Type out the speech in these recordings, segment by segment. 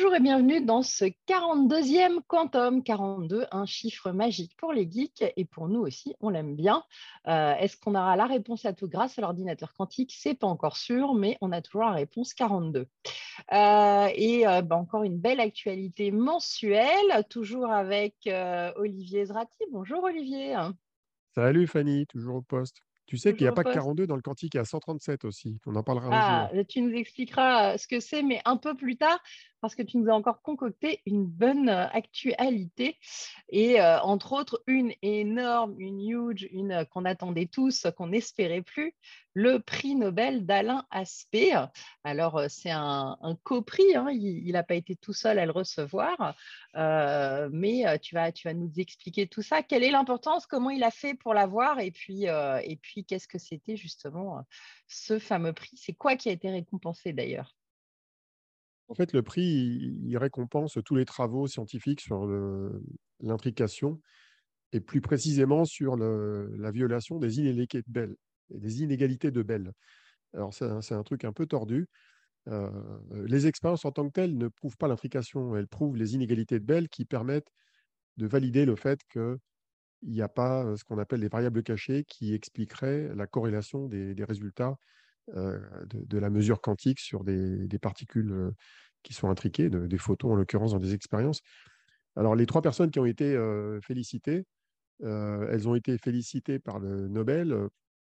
Bonjour et bienvenue dans ce 42e Quantum. 42, un chiffre magique pour les geeks et pour nous aussi, on l'aime bien. Euh, est-ce qu'on aura la réponse à tout grâce à l'ordinateur quantique? C'est pas encore sûr, mais on a toujours la réponse 42. Euh, et euh, bah, encore une belle actualité mensuelle, toujours avec Olivier Zrati. Bonjour Olivier. Salut Fanny, toujours au poste. Tu sais qu'il n'y a pas que 42 dans le quantique, il y a 137 aussi. On en parlera un jour. Ah, tu nous expliqueras ce que c'est, mais un peu plus tard parce que tu nous as encore concocté une bonne euh, actualité et euh, entre autres une énorme, une huge, une euh, qu'on attendait tous, qu'on n'espérait plus, le prix Nobel d'Alain Aspect. Alors c'est un, un coprix, hein, il n'a pas été tout seul à le recevoir, mais tu vas, nous expliquer tout ça. Quelle est l'importance, comment il a fait pour l'avoir? Et puis, et puis qu'est-ce que c'était justement ce fameux prix? C'est quoi qui a été récompensé d'ailleurs? En fait, le prix, récompense tous les travaux scientifiques sur l'intrication et plus précisément sur la violation des inégalités de Bell. des inégalités de Bell. Alors, c'est un, truc un peu tordu. Euh, les expériences en tant que telles ne prouvent pas l'intrication, elles prouvent les inégalités de Bell qui permettent de valider le fait qu'il n'y a pas euh, ce qu'on appelle les variables cachées qui expliqueraient la corrélation des résultats euh, de, la mesure quantique sur des, particules euh, qui sont intriquées, des photos en l'occurrence dans des expériences. Alors les trois personnes qui ont été euh, félicitées, elles ont été félicitées par le Nobel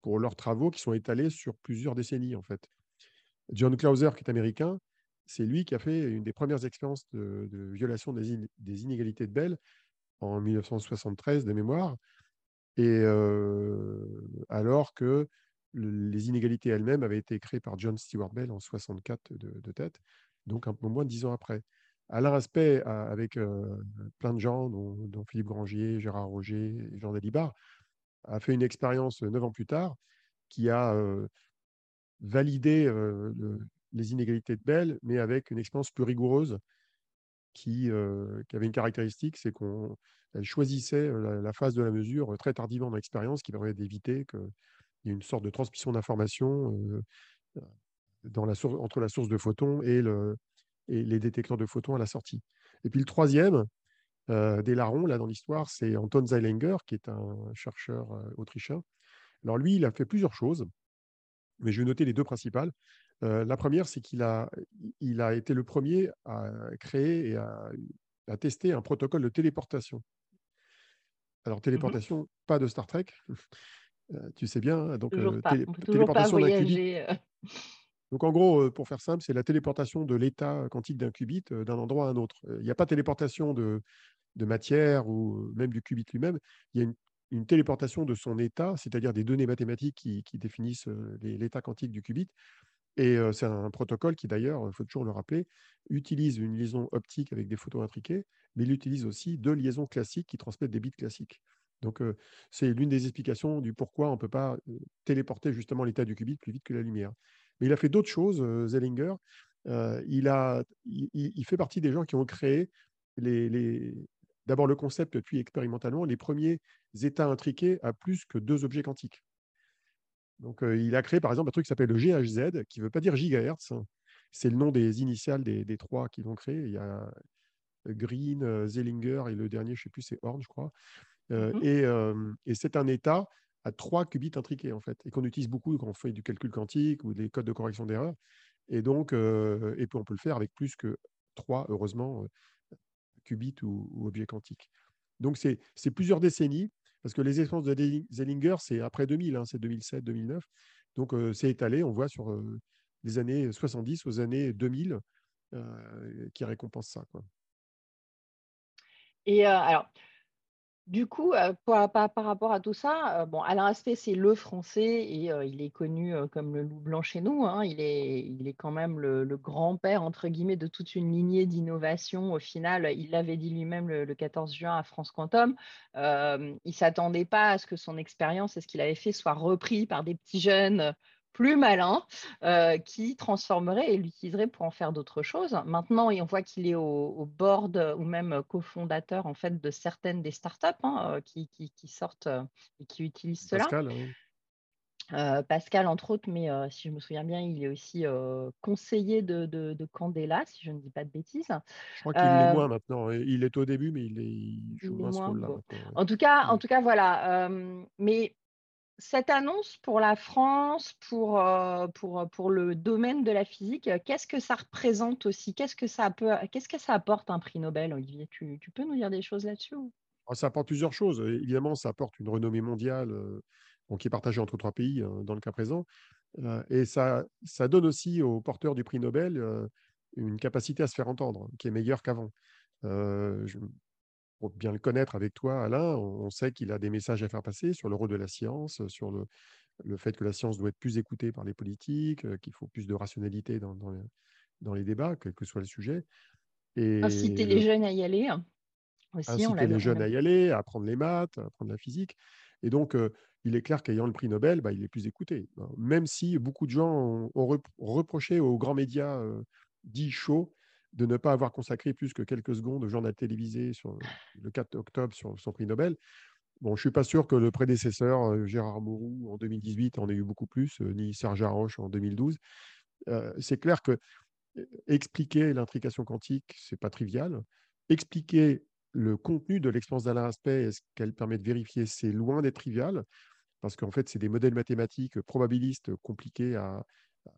pour leurs travaux qui sont étalés sur plusieurs décennies en fait. John Clauser, qui est américain, c'est lui qui a fait une des premières expériences de, violation des, inégalités de Bell en 1973 de mémoire. Et alors que les inégalités elles-mêmes avaient été créées par John Stewart Bell en 64 de, tête, donc un peu moins de dix ans après. Alain Aspect, avec euh, plein de gens, dont, Philippe Grangier, Gérard Roger et Jean Dalibard, a fait une expérience neuf ans plus tard qui a euh, validé euh, les inégalités de Bell, mais avec une expérience plus rigoureuse qui, avait une caractéristique, c'est qu'elle choisissait la, la, phase de la mesure très tardivement dans l'expérience, qui permet d'éviter que il y a une sorte de transmission d'informations dans la entre la source de photons et, le, et, les détecteurs de photons à la sortie. Et puis le troisième, des larrons, là dans l'histoire, c'est Anton Zeilinger, qui est un chercheur autrichien. Alors lui, il a fait plusieurs choses, mais je vais noter les deux principales. la première, c'est qu'il a, il a été le premier à créer et à, à tester un protocole de téléportation. Alors, mmh téléportation, pas de Star Trek, euh, tu sais bien, hein, donc téléportation d'un qubit. Donc en gros, pour faire simple, c'est la téléportation de l'état quantique d'un qubit d'un endroit à un autre. Il n'y a pas de téléportation de, de, matière ou même du qubit lui-même. Il y a une, téléportation de son état, c'est-à-dire des données mathématiques qui, qui définissent l'état quantique du qubit. Et c'est un protocole qui, d'ailleurs, il faut toujours le rappeler, utilise une liaison optique avec des photos intriquées, mais il utilise aussi deux liaisons classiques qui transmettent des bits classiques. Donc, c'est l'une des explications du pourquoi on ne peut pas téléporter justement l'état du qubit plus vite que la lumière. Mais il a fait d'autres choses, Zellinger. il, fait partie des gens qui ont créé les, d'abord le concept, puis expérimentalement, les premiers états intriqués à plus que deux objets quantiques. Donc, il a créé par exemple un truc qui s'appelle le GHZ, qui ne veut pas dire gigahertz. C'est le nom des initiales des, trois qui l'ont créé. Il y a Green, Zellinger et le dernier, je ne sais plus, c'est Horn, je crois. Mmh et, c'est un état à trois qubits intriqués, en fait, et qu'on utilise beaucoup quand on fait du calcul quantique ou des codes de correction d'erreur. Et donc, et puis on peut le faire avec plus que trois, heureusement, qubits ou, objets quantiques. Donc, c'est plusieurs décennies, parce que les expériences de Zellinger, c'est après 2000, hein, c'est 2007-2009. Donc, c'est étalé, on voit sur les années 70 aux années 2000 qui récompensent ça. Quoi. Et alors, du coup, par, rapport à tout ça, bon, Alain Aspect, c'est le français et il est connu comme le loup blanc chez nous. Hein. Il, est, il est quand même le, grand-père, entre guillemets, de toute une lignée d'innovation. Au final, il l'avait dit lui-même le, 14 juin à France Quantum. il ne s'attendait pas à ce que son expérience et ce qu'il avait fait soit repris par des petits jeunes plus malin euh, qui transformerait et l'utiliserait pour en faire d'autres choses. Maintenant, on voit qu'il est au, board ou même cofondateur en fait de certaines des startups hein, euh, qui, qui, sortent euh, et qui utilisent cela. Pascal, entre autres, mais si je me souviens bien, il est aussi conseiller de, de, Candela, si je ne dis pas de bêtises. Je crois qu'il l'est moins maintenant. Il est au début, mais il, est, joue moins ce rôle-là. En tout cas, en tout cas, voilà. mais cette annonce pour la France, pour, pour, pour le domaine de la physique, qu'est-ce que ça représente aussi? Qu'est-ce que ça peut, qu'est-ce que ça apporte un prix Nobel, Olivier? Tu, peux nous dire des choses là-dessus ah, Ça apporte plusieurs choses. Évidemment, ça apporte une renommée mondiale qui est partagé entre trois pays hein, dans le cas présent. Euh, et ça, ça donne aussi aux porteurs du prix Nobel euh, une capacité à se faire entendre, qui est meilleure qu'avant. Euh, pour bien le connaître avec toi, Alain, on, sait qu'il a des messages à faire passer sur le rôle de la science, sur le, le fait que la science doit être plus écoutée par les politiques, qu'il faut plus de rationalité dans, dans, les, dans, les, débats, quel que soit le sujet. Et inciter les jeunes à y aller. Hein, aussi, inciter les jeunes à y aller, à apprendre les maths, à apprendre la physique. Et donc, il est clair qu'ayant le prix Nobel, bah, il est plus écouté. Hein. Même si beaucoup de gens ont, reproché aux grands médias dits chauds de ne pas avoir consacré plus que quelques secondes au journal télévisé sur le 4 octobre sur son prix Nobel. Bon, je ne suis pas sûr que le prédécesseur, Gérard Mourou, en 2018, en ait eu beaucoup plus, ni Serge Haroche en 2012. c'est clair que expliquer l'intrication quantique, c'est pas trivial. Expliquer le contenu de l'expérience d'Alain Aspect et ce qu'elle permet de vérifier, c'est loin d'être trivial, parce qu'en fait, c'est des modèles mathématiques probabilistes compliqués à,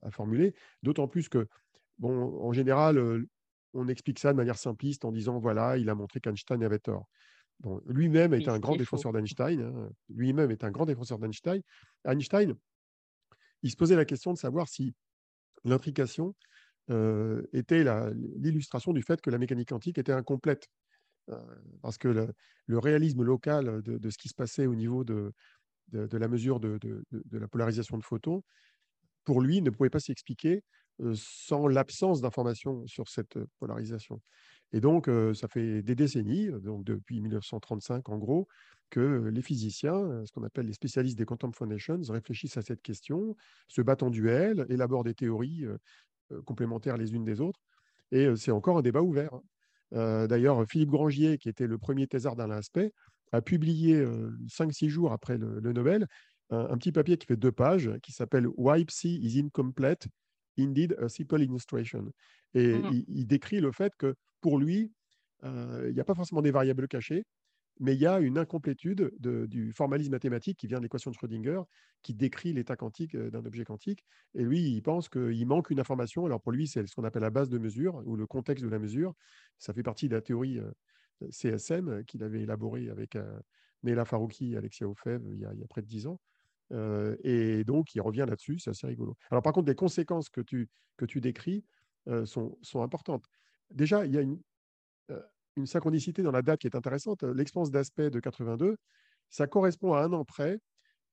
formuler, d'autant plus que, bon, en général, euh, on explique ça de manière simpliste en disant, voilà, il a montré qu'Einstein avait tort. Bon, lui-même est un grand défenseur d'Einstein. Hein, lui-même est un grand défenseur d'Einstein. Einstein, il se posait la question de savoir si l'intrication euh, était l'illustration du fait que la mécanique quantique était incomplète. Euh, parce que le, réalisme local de, ce qui se passait au niveau de, de, la mesure de, la polarisation de photons, pour lui, ne pouvait pas s'expliquer sans l'absence d'informations sur cette polarisation. Et donc, euh, ça fait des décennies, donc depuis 1935 en gros, que les physiciens, ce qu'on appelle les spécialistes des quantum foundations, réfléchissent à cette question, se battent en duel, élaborent des théories complémentaires les unes des autres. Et c'est encore un débat ouvert. Hein. Euh, d'ailleurs, Philippe Grangier, qui était le premier thésard dans l'aspect, a publié 5-6 euh, jours après le, Nobel un, petit papier qui fait deux pages qui s'appelle Why Psi is incomplete, indeed a simple illustration. Et mmh il, décrit le fait que pour lui, euh, il n'y a pas forcément des variables cachées, mais il y a une incomplétude du formalisme mathématique qui vient de l'équation de Schrödinger, qui décrit l'état quantique euh, d'un objet quantique. Et lui, il pense qu'il manque une information. Alors pour lui, c'est ce qu'on appelle la base de mesure ou le contexte de la mesure. Ça fait partie de la théorie euh, CSM qu'il avait élaborée avec Nela Farouki et Alexia Ofev il, y a, près de dix ans. Et donc, il revient là-dessus, c'est assez rigolo. Alors, par contre, les conséquences que tu, que tu décris sont, sont, importantes. Déjà, il y a une, une synchronicité dans la date qui est intéressante. L'expérience d'aspect de 82, ça correspond à un an près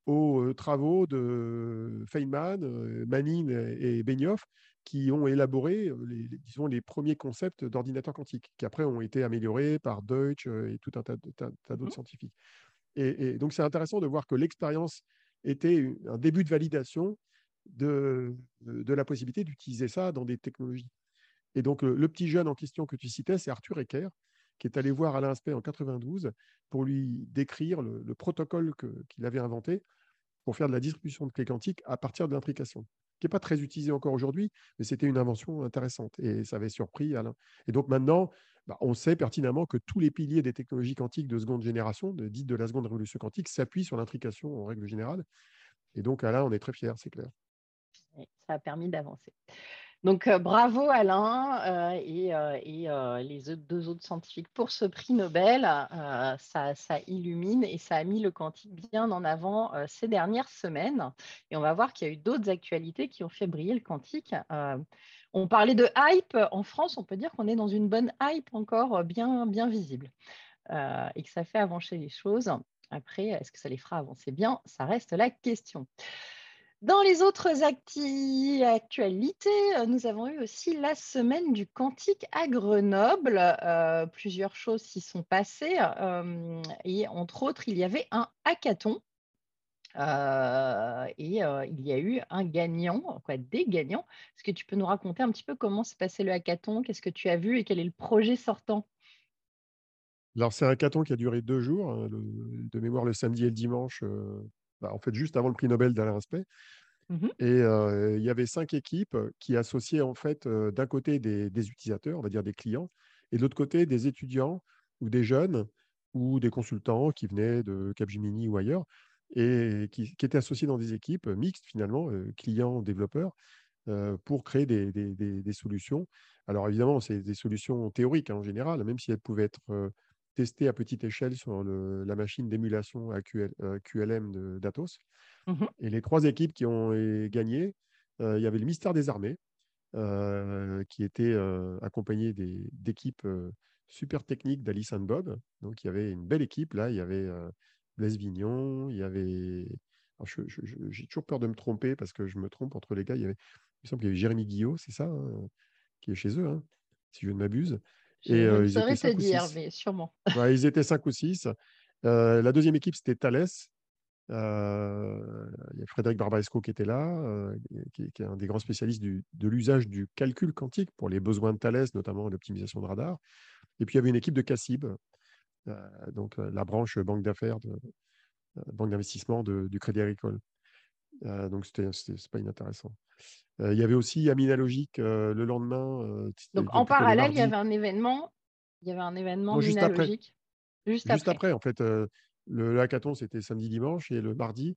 aux travaux de Feynman, Manin et Benioff qui ont élaboré les, disons, les premiers concepts d'ordinateurs quantiques, qui après ont été améliorés par Deutsch et tout un tas, d'autres mmh. scientifiques. Et, donc c'est intéressant de voir que l'expérience était un début de validation de, de la possibilité d'utiliser ça dans des technologies. Et donc le, petit jeune en question que tu citais, c'est Arthur Ecker, qui est allé voir Alain Aspect en 92 pour lui décrire le, protocole qu'il avait inventé pour faire de la distribution de clés quantiques à partir de l'intrication, qui n'est pas très utilisé encore aujourd'hui, mais c'était une invention intéressante et ça avait surpris Alain. Et donc maintenant, bah, on sait pertinemment que tous les piliers des technologies quantiques de seconde génération, dites de la seconde révolution quantique, s'appuient sur l'intrication en règle générale. Et donc Alain, on est très fiers, c'est clair. ça a permis d'avancer. Donc, euh, bravo Alain euh, et, euh, les deux autres scientifiques pour ce prix Nobel. Ça, illumine et ça a mis le quantique bien en avant ces dernières semaines. Et on va voir qu'il y a eu d'autres actualités qui ont fait briller le quantique. On parlait de hype. En France, on peut dire qu'on est dans une bonne hype encore bien, bien visible et que ça fait avancer les choses. Après, est-ce que ça les fera avancer bien? Ça reste la question. Dans les autres actualités, euh, nous avons eu aussi la semaine du quantique à Grenoble. Euh, plusieurs choses s'y sont passées euh, et entre autres, il y avait un hackathon. Et il y a eu un gagnant, quoi, des gagnants. Est-ce que tu peux nous raconter un petit peu comment s'est passé le hackathon? Qu'est-ce que tu as vu et quel est le projet sortant? Alors, c'est un hackathon qui a duré deux jours, hein, de mémoire le samedi et le dimanche bah, en fait juste avant le prix Nobel d'Alain Aspect. Mmh Et il y avait cinq équipes qui associaient en fait d'un côté des, des, utilisateurs, on va dire des clients, et de l'autre côté des étudiants ou des jeunes ou des consultants qui venaient de Capgemini ou ailleurs et qui, étaient associés dans des équipes mixtes finalement, clients, développeurs, pour créer des, des, des, solutions. Alors évidemment, c'est des solutions théoriques hein, en général, même si elles pouvaient être testées à petite échelle sur le, la machine d'émulation QLM d'Atos. Mmh et les trois équipes qui ont gagné, il y avait le ministère des Armées, qui était accompagné d'équipes super techniques d'Alice and Bob. Donc il y avait une belle équipe là. Il y avait Blaise Vignon, il y avait. J'ai toujours peur de me tromper parce que je me trompe entre les gars. Il, y avait... il me semble qu'il y avait Jérémy Guillot, c'est ça, hein, qui est chez eux, hein, si je ne m'abuse. Et je ils saurais te dire, mais sûrement. ils étaient 5 ou 6. la deuxième équipe, c'était Thalès, euh, il y a Frédéric Barbaresco qui était là, euh, qui, est un des grands spécialistes de l'usage du calcul quantique pour les besoins de Thales, notamment l'optimisation de radar. Et puis il y avait une équipe de euh, donc la branche banque d'affaires, de, banque d'investissement du Crédit Agricole. donc c'était pas inintéressant. il y avait aussi Amina Logique le lendemain. donc en parallèle, il y avait un événement. Il y avait un événement juste après. Juste, juste après. en fait. Le hackathon, c'était samedi-dimanche, et le mardi,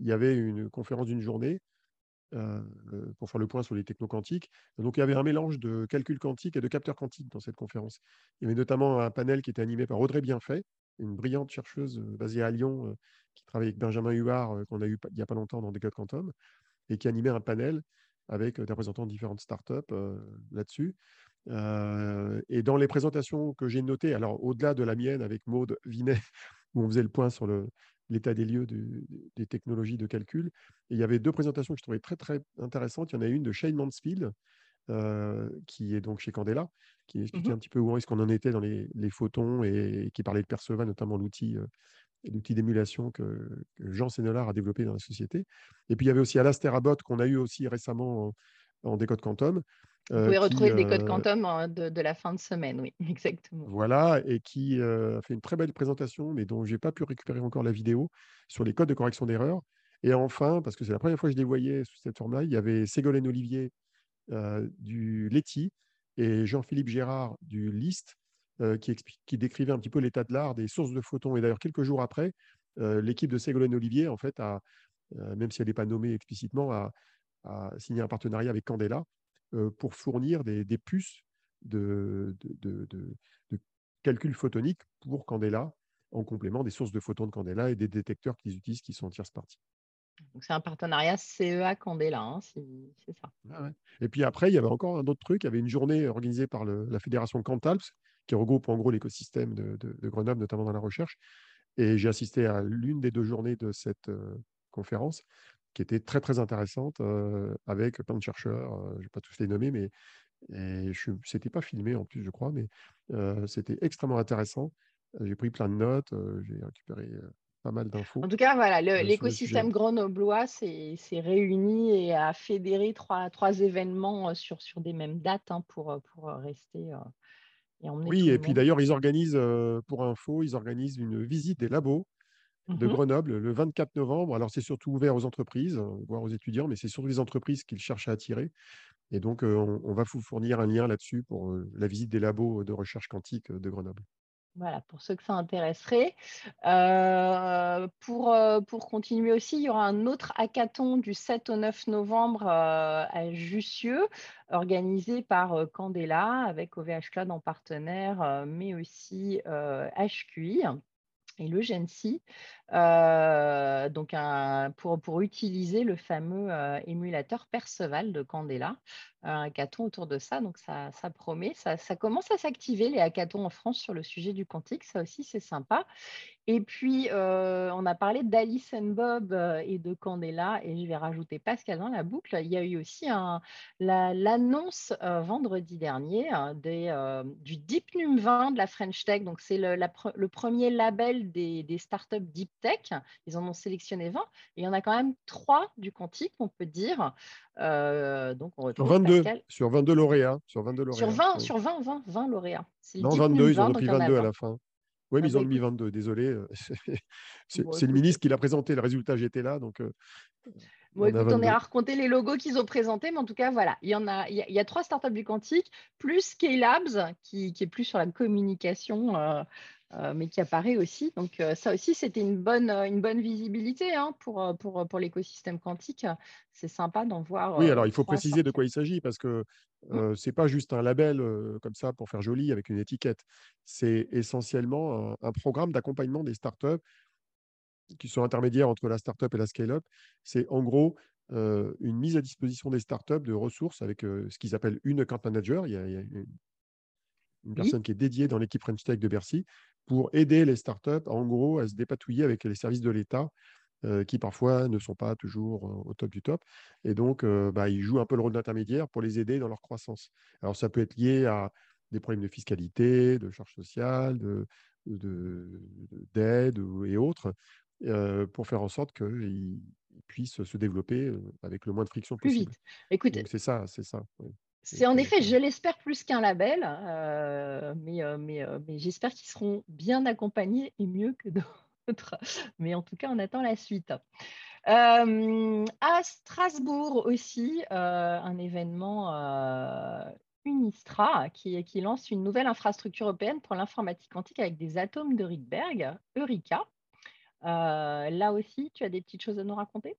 il y avait une conférence d'une journée euh, pour faire le point sur les techno quantiques. Donc, il y avait un mélange de calcul quantique et de capteurs quantiques dans cette conférence. Il y avait notamment un panel qui était animé par Audrey Bienfait, une brillante chercheuse euh, basée à Lyon, euh, qui travaille avec Benjamin Huard, qu'on a eu il n'y a pas longtemps dans Decode Quantum, et qui animait un panel avec des représentants de différentes startups là-dessus. et dans les présentations que j'ai notées, alors au-delà de la mienne avec Maude Vinet, où on faisait le point sur l'état des lieux des technologies de calcul. Et il y avait deux présentations que je trouvais très, très intéressantes. Il y en a une de Shane Mansfield, euh, qui est donc chez Candela, qui expliquait mmh un petit peu où est-ce qu'on en était dans les, photons et, qui parlait de Perceva, notamment l'outil euh, l'outil d'émulation que, Jean Sénolard a développé dans la société. Et puis il y avait aussi Alastair Abbott qu'on a eu aussi récemment en, en décode quantum, vous pouvez retrouver des codes quantum hein, de, la fin de semaine, oui, exactement. Voilà, et qui a fait une très belle présentation, mais dont je n'ai pas pu récupérer encore la vidéo, sur les codes de correction d'erreur. Et enfin, parce que c'est la première fois que je les voyais sous cette forme-là, il y avait Ségolène Olivier du Leti et Jean-Philippe Gérard du LIST, qui, qui décrivait un petit peu l'état de l'art des sources de photons. Et d'ailleurs, quelques jours après, l'équipe de Ségolène Olivier, en fait, a, même si elle n'est pas nommée explicitement, a, a signé un partenariat avec Candela euh, pour fournir des, puces de, de, calcul photonique pour Candela, en complément des sources de photons de Candela et des détecteurs qu'ils utilisent qui sont en tierce partie. c'est un partenariat CEA Candela, hein, c'est ça. Ah et puis après, il y avait encore un autre truc. Il y avait une journée organisée par la fédération Cantalps, qui regroupe en gros l'écosystème de, Grenoble, notamment dans la recherche. Et j'ai assisté à l'une des deux journées de cette euh, conférence qui était très très intéressante avec plein de chercheurs. je ne vais pas tous les nommer, mais ce n'était pas filmé en plus, je crois, mais c'était extrêmement intéressant. J'ai pris plein de notes, j'ai récupéré pas mal d'infos. En tout cas, voilà, l'écosystème grenoblois s'est réuni et a fédéré trois, trois événements sur, sur des mêmes dates hein, pour, pour rester. et oui, et puis d'ailleurs, ils organisent, pour info, ils organisent une visite des labos de mmh Grenoble le 24 novembre. Alors, c'est surtout ouvert aux entreprises, hein, voire aux étudiants, mais c'est surtout les entreprises qu'ils cherchent à attirer. Et donc, on, va vous fournir un lien là-dessus pour la visite des labos de recherche quantique de Grenoble. Voilà, pour ceux que ça intéresserait. pour, pour continuer aussi, il y aura un autre hackathon du 7 au 9 novembre à Jussieu, organisé par Candela avec OVH Cloud en partenaire, mais aussi HQI et le GENSI, euh, donc pour, pour, utiliser le fameux euh, émulateur Perceval de Candela, un hackathon autour de ça, donc ça, ça promet, ça, commence à s'activer les hackathons en France sur le sujet du quantique, ça aussi c'est sympa. Et puis, euh, on a parlé d'Alice and Bob et de Candela, et je vais rajouter Pascal dans la boucle. Il y a eu aussi l'annonce vendredi dernier hein, du Deep Num 20 de la French Tech. Donc, c'est le, le, premier label des, des, startups Deep Tech. Ils en ont sélectionné 20. Et il y en a quand même trois du quantique, on peut dire. donc, on sur 22, sur 22 lauréats. Sur 22 lauréats. Sur 20, sur 20, 20, 20 lauréats. Non, 22, ils ont repris 22 à la fin. Oui, mais ils ont bah, mis 22, désolé. c'est le ministre qui l'a présenté, le résultat, j'étais là. Donc, Bon, écoute, on est à raconter les logos qu'ils ont présentés, mais en tout cas, voilà, il y en a, il y a, trois startups du quantique, plus K-Labs, qui, qui, est plus sur la communication, euh, euh, mais qui apparaît aussi. Donc, euh, ça aussi, c'était une bonne, une bonne visibilité hein, pour, pour, pour l'écosystème quantique. C'est sympa d'en voir. Oui, alors il faut préciser de quoi il s'agit, parce que mmh. ce n'est pas juste un label comme ça pour faire joli avec une étiquette. C'est essentiellement un, un programme d'accompagnement des startups qui sont intermédiaires entre la startup et la scale-up, c'est en gros euh, une mise à disposition des startups de ressources avec euh, ce qu'ils appellent une account manager. Il y a, une, personne qui est dédiée dans l'équipe French Tech de Bercy pour aider les startups, en gros, à se dépatouiller avec les services de l'État euh, qui parfois ne sont pas toujours au top du top. Et donc, bah, ils jouent un peu le rôle d'intermédiaire pour les aider dans leur croissance. Alors, ça peut être lié à des problèmes de fiscalité, de charges sociales, de, d'aide et autres, pour faire en sorte qu'ils puissent se développer avec le moins de friction plus possible. Vite. Écoute, c'est ça, c'est ça. C'est en effet, je l'espère plus qu'un label, mais, mais, mais j'espère qu'ils seront bien accompagnés et mieux que d'autres. Mais en tout cas, on attend la suite. à Strasbourg aussi, un événement Unistra qui, qui, lance une nouvelle infrastructure européenne pour l'informatique quantique avec des atomes de Rydberg, Eureka. Euh, là aussi, tu as des petites choses à nous raconter?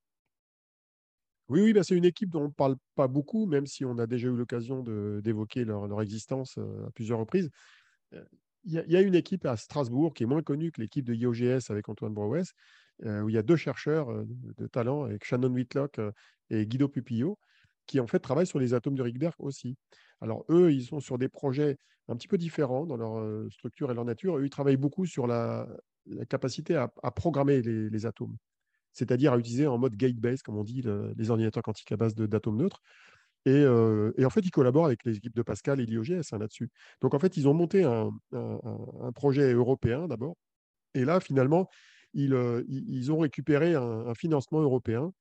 Oui, oui bah, c'est une équipe dont on ne parle pas beaucoup, même si on a déjà eu l'occasion d'évoquer leur, existence euh, à plusieurs reprises. Euh, il y, a une équipe à Strasbourg qui est moins connue que l'équipe de IOGS avec Antoine Brouès, où il y a deux chercheurs de, talent, avec Shannon Whitlock et Guido Pupillo, qui en fait travaillent sur les atomes de Rydberg aussi. Alors eux, ils sont sur des projets un petit peu différents dans leur structure et leur nature. Eux, ils travaillent beaucoup sur la capacité à, programmer les, atomes, c'est-à-dire à utiliser en mode gate-based, comme on dit, les ordinateurs quantiques à base d'atomes neutres. Euh, et, en fait, ils collaborent avec les équipes de Pascal et l'IOGS hein, là-dessus. Donc, en fait, ils ont monté un, projet européen d'abord. Et là, finalement, ils, euh, ont récupéré un, financement européen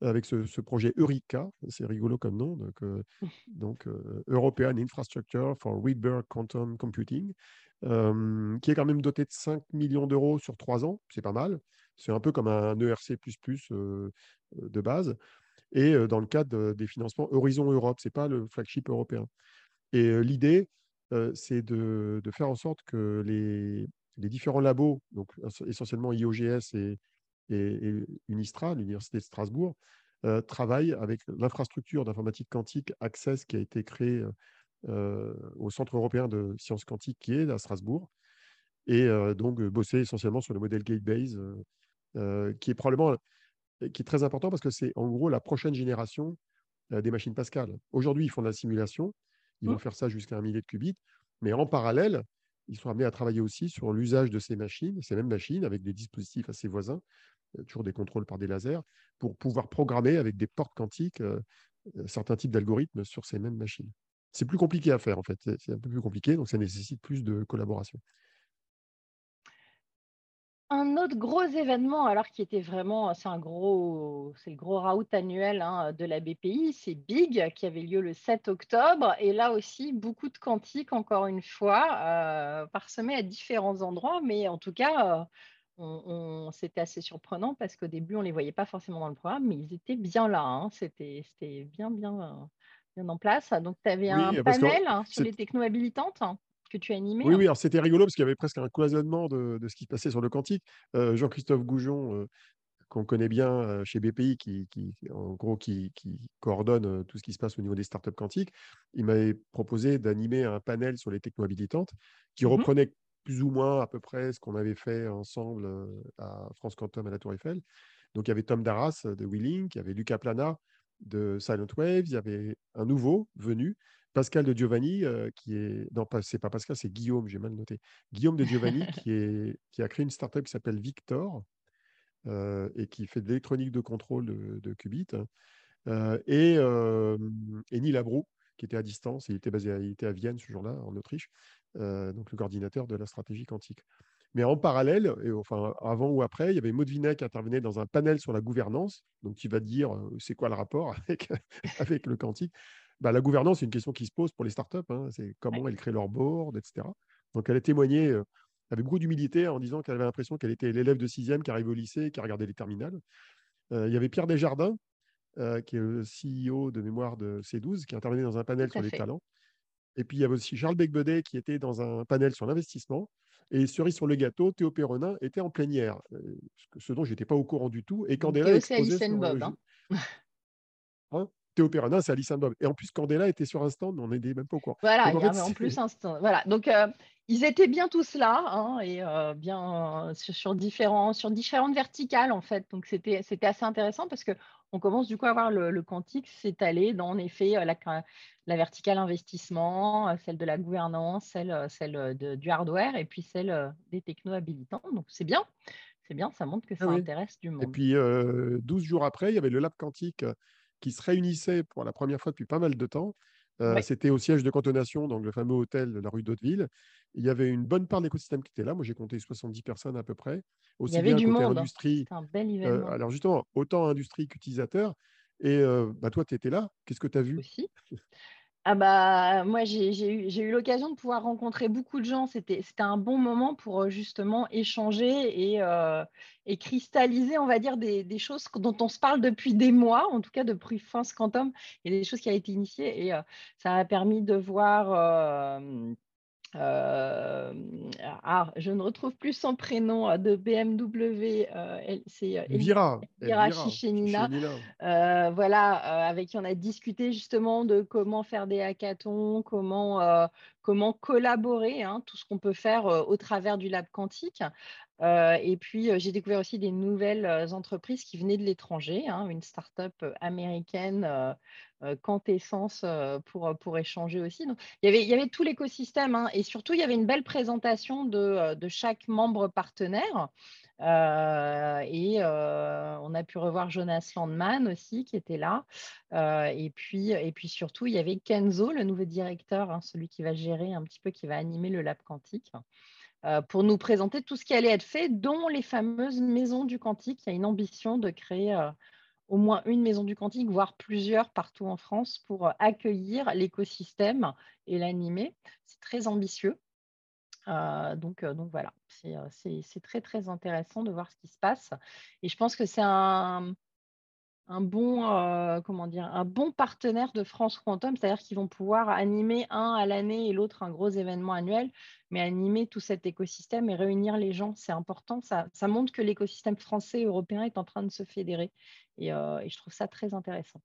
avec ce, projet Eureka. C'est rigolo comme nom. Donc, euh, donc European Infrastructure for Rydberg Quantum Computing qui est quand même doté de 5 millions d'euros sur 3 ans. C'est pas mal. C'est un peu comme un ERC de base. Et dans le cadre des financements Horizon Europe, ce n'est pas le flagship européen. Et l'idée, c'est de, faire en sorte que les, différents labos, donc essentiellement IOGS et, Unistra, l'Université de Strasbourg, travaillent avec l'infrastructure d'informatique quantique Access qui a été créée euh, au Centre européen de sciences quantiques qui est à Strasbourg, et euh, donc bosser essentiellement sur le modèle Gatebase, euh, qui est probablement qui est très important parce que c'est en gros la prochaine génération des machines Pascal. Aujourd'hui, ils font de la simulation, ils vont mmh. faire ça jusqu'à un millier de qubits, mais en parallèle, ils sont amenés à travailler aussi sur l'usage de ces machines, ces mêmes machines, avec des dispositifs assez voisins, toujours des contrôles par des lasers, pour pouvoir programmer avec des portes quantiques certains types d'algorithmes sur ces mêmes machines c'est plus compliqué à faire en fait. C'est un peu plus compliqué, donc ça nécessite plus de collaboration. Un autre gros événement, alors qui était vraiment, c'est un gros, c'est le gros route annuel hein, de la BPI, c'est Big qui avait lieu le 7 octobre. Et là aussi, beaucoup de quantiques, encore une fois, euh, parsemés à différents endroits. Mais en tout cas, euh, c'était assez surprenant parce qu'au début, on ne les voyait pas forcément dans le programme, mais ils étaient bien là. Hein. C'était bien, bien, en place. Donc, tu avais un panel sur les techno habilitantes que tu as animé. Oui, oui, alors c'était rigolo parce qu'il y avait presque un cloisonnement de, ce qui se passait sur le quantique. Euh, Jean-Christophe Goujon, euh, qu'on connaît bien euh, chez BPI, qui, en gros qui, coordonne tout ce qui se passe au niveau des startups quantiques, il m'avait proposé d'animer un panel sur les techno habilitantes qui mmh reprenait plus ou moins à peu près ce qu'on avait fait ensemble à France Quantum à la Tour Eiffel. Donc il y avait Tom Darras de Wheeling, il y avait Lucas Plana de Silent Waves, il y avait un nouveau venu, Pascal de Giovanni, euh, qui est. Non, c'est pas Pascal, c'est Guillaume, j'ai mal noté. Guillaume de Giovanni, qui, est... qui a créé une startup qui s'appelle Victor euh, et qui fait de l'électronique de contrôle de, qubits. Euh, et, et Neil Abrou, qui était à distance, il était basé à, il était à Vienne ce jour-là, en Autriche, donc le coordinateur de la stratégie quantique. Mais en parallèle, et enfin avant ou après, il y avait Maud Vinet qui intervenait dans un panel sur la gouvernance. Donc vas te dire, c'est quoi le rapport avec, avec le quantique bah, La gouvernance, c'est une question qui se pose pour les startups. Hein. C'est comment elles créent leur board, etc. Donc elle a témoigné avait beaucoup d'humilité en disant qu'elle avait l'impression qu'elle était l'élève de sixième qui arrivait au lycée et qui regardait les terminales. il y avait Pierre Desjardins, qui est le CEO de mémoire de C12, qui intervenait dans un panel sur les talents. Et puis, il y avait aussi Charles Becbedet qui était dans un panel sur l'investissement. Et cerise sur le gâteau, Théo Perronin était en plénière, ce dont je n'étais pas au courant du tout. Et Candela exposait sur Bob, hein. hein? Théo Perronin, c'est Alice Bob. Et en plus, Candela était sur un stand, on n'était même pas au courant. Voilà, en plus un stand. Voilà, donc ils étaient bien tous là, hein, et bien sur, différents, sur différentes verticales, en fait. Donc, c'était assez intéressant parce que on commence du coup à voir le, quantique s'étaler dans en effet la, la, verticale investissement, celle de la gouvernance, celle, celle du hardware et puis celle des techno habilitants. Donc c'est bien, c'est bien, ça montre que ah ça intéresse du monde. Et puis 12 jours après, il y avait le lab quantique qui se réunissait pour la première fois depuis pas mal de temps. C'était au siège de cantonation, donc le fameux hôtel de la rue d'Hauteville. Il y avait une bonne part de l'écosystème qui était là. Moi, j'ai compté 70 personnes à peu près. Aussi Il y avait du monde. Industrie. un bel événement. alors justement, autant industrie qu'utilisateur. Et bah, toi, tu étais là. Qu'est-ce que tu as vu? Aussi. Ah bah, moi, j'ai eu, l'occasion de pouvoir rencontrer beaucoup de gens. C'était un bon moment pour justement échanger et, cristalliser, on va dire, des, choses dont on se parle depuis des mois, en tout cas depuis France Quantum. A des choses qui ont été initiées et ça a permis de voir euh, ah, je ne retrouve plus son prénom de BMW, c'est Elvira, Elvira Chichenina. voilà, avec qui on a discuté justement de comment faire des hackathons, comment, comment collaborer, hein, tout ce qu'on peut faire au travers du lab quantique. et puis, j'ai découvert aussi des nouvelles entreprises qui venaient de l'étranger, hein, une start-up américaine quintessence pour, pour échanger aussi. Il, y avait, tout l'écosystème hein, et surtout, il y avait une belle présentation de chaque membre partenaire. Et on a pu revoir Jonas Landman aussi qui était là. et, puis, et puis surtout, il y avait Kenzo, le nouveau directeur, hein, celui qui va gérer un petit peu, qui va animer le lab quantique pour nous présenter tout ce qui allait être fait, dont les fameuses maisons du quantique. Il y a une ambition de créer au moins une maison du quantique, voire plusieurs partout en France pour euh, accueillir l'écosystème et l'animer. C'est très ambitieux. Euh, donc, euh, donc voilà, c'est très très intéressant de voir ce qui se passe. Et je pense que c'est un, bon, euh, comment dire, un bon partenaire de France Quantum, c'est-à-dire qu'ils vont pouvoir animer un à l'année et l'autre un gros événement annuel, mais animer tout cet écosystème et réunir les gens, c'est important. Ça, montre que l'écosystème français et européen est en train de se fédérer et, euh, je trouve ça très intéressant.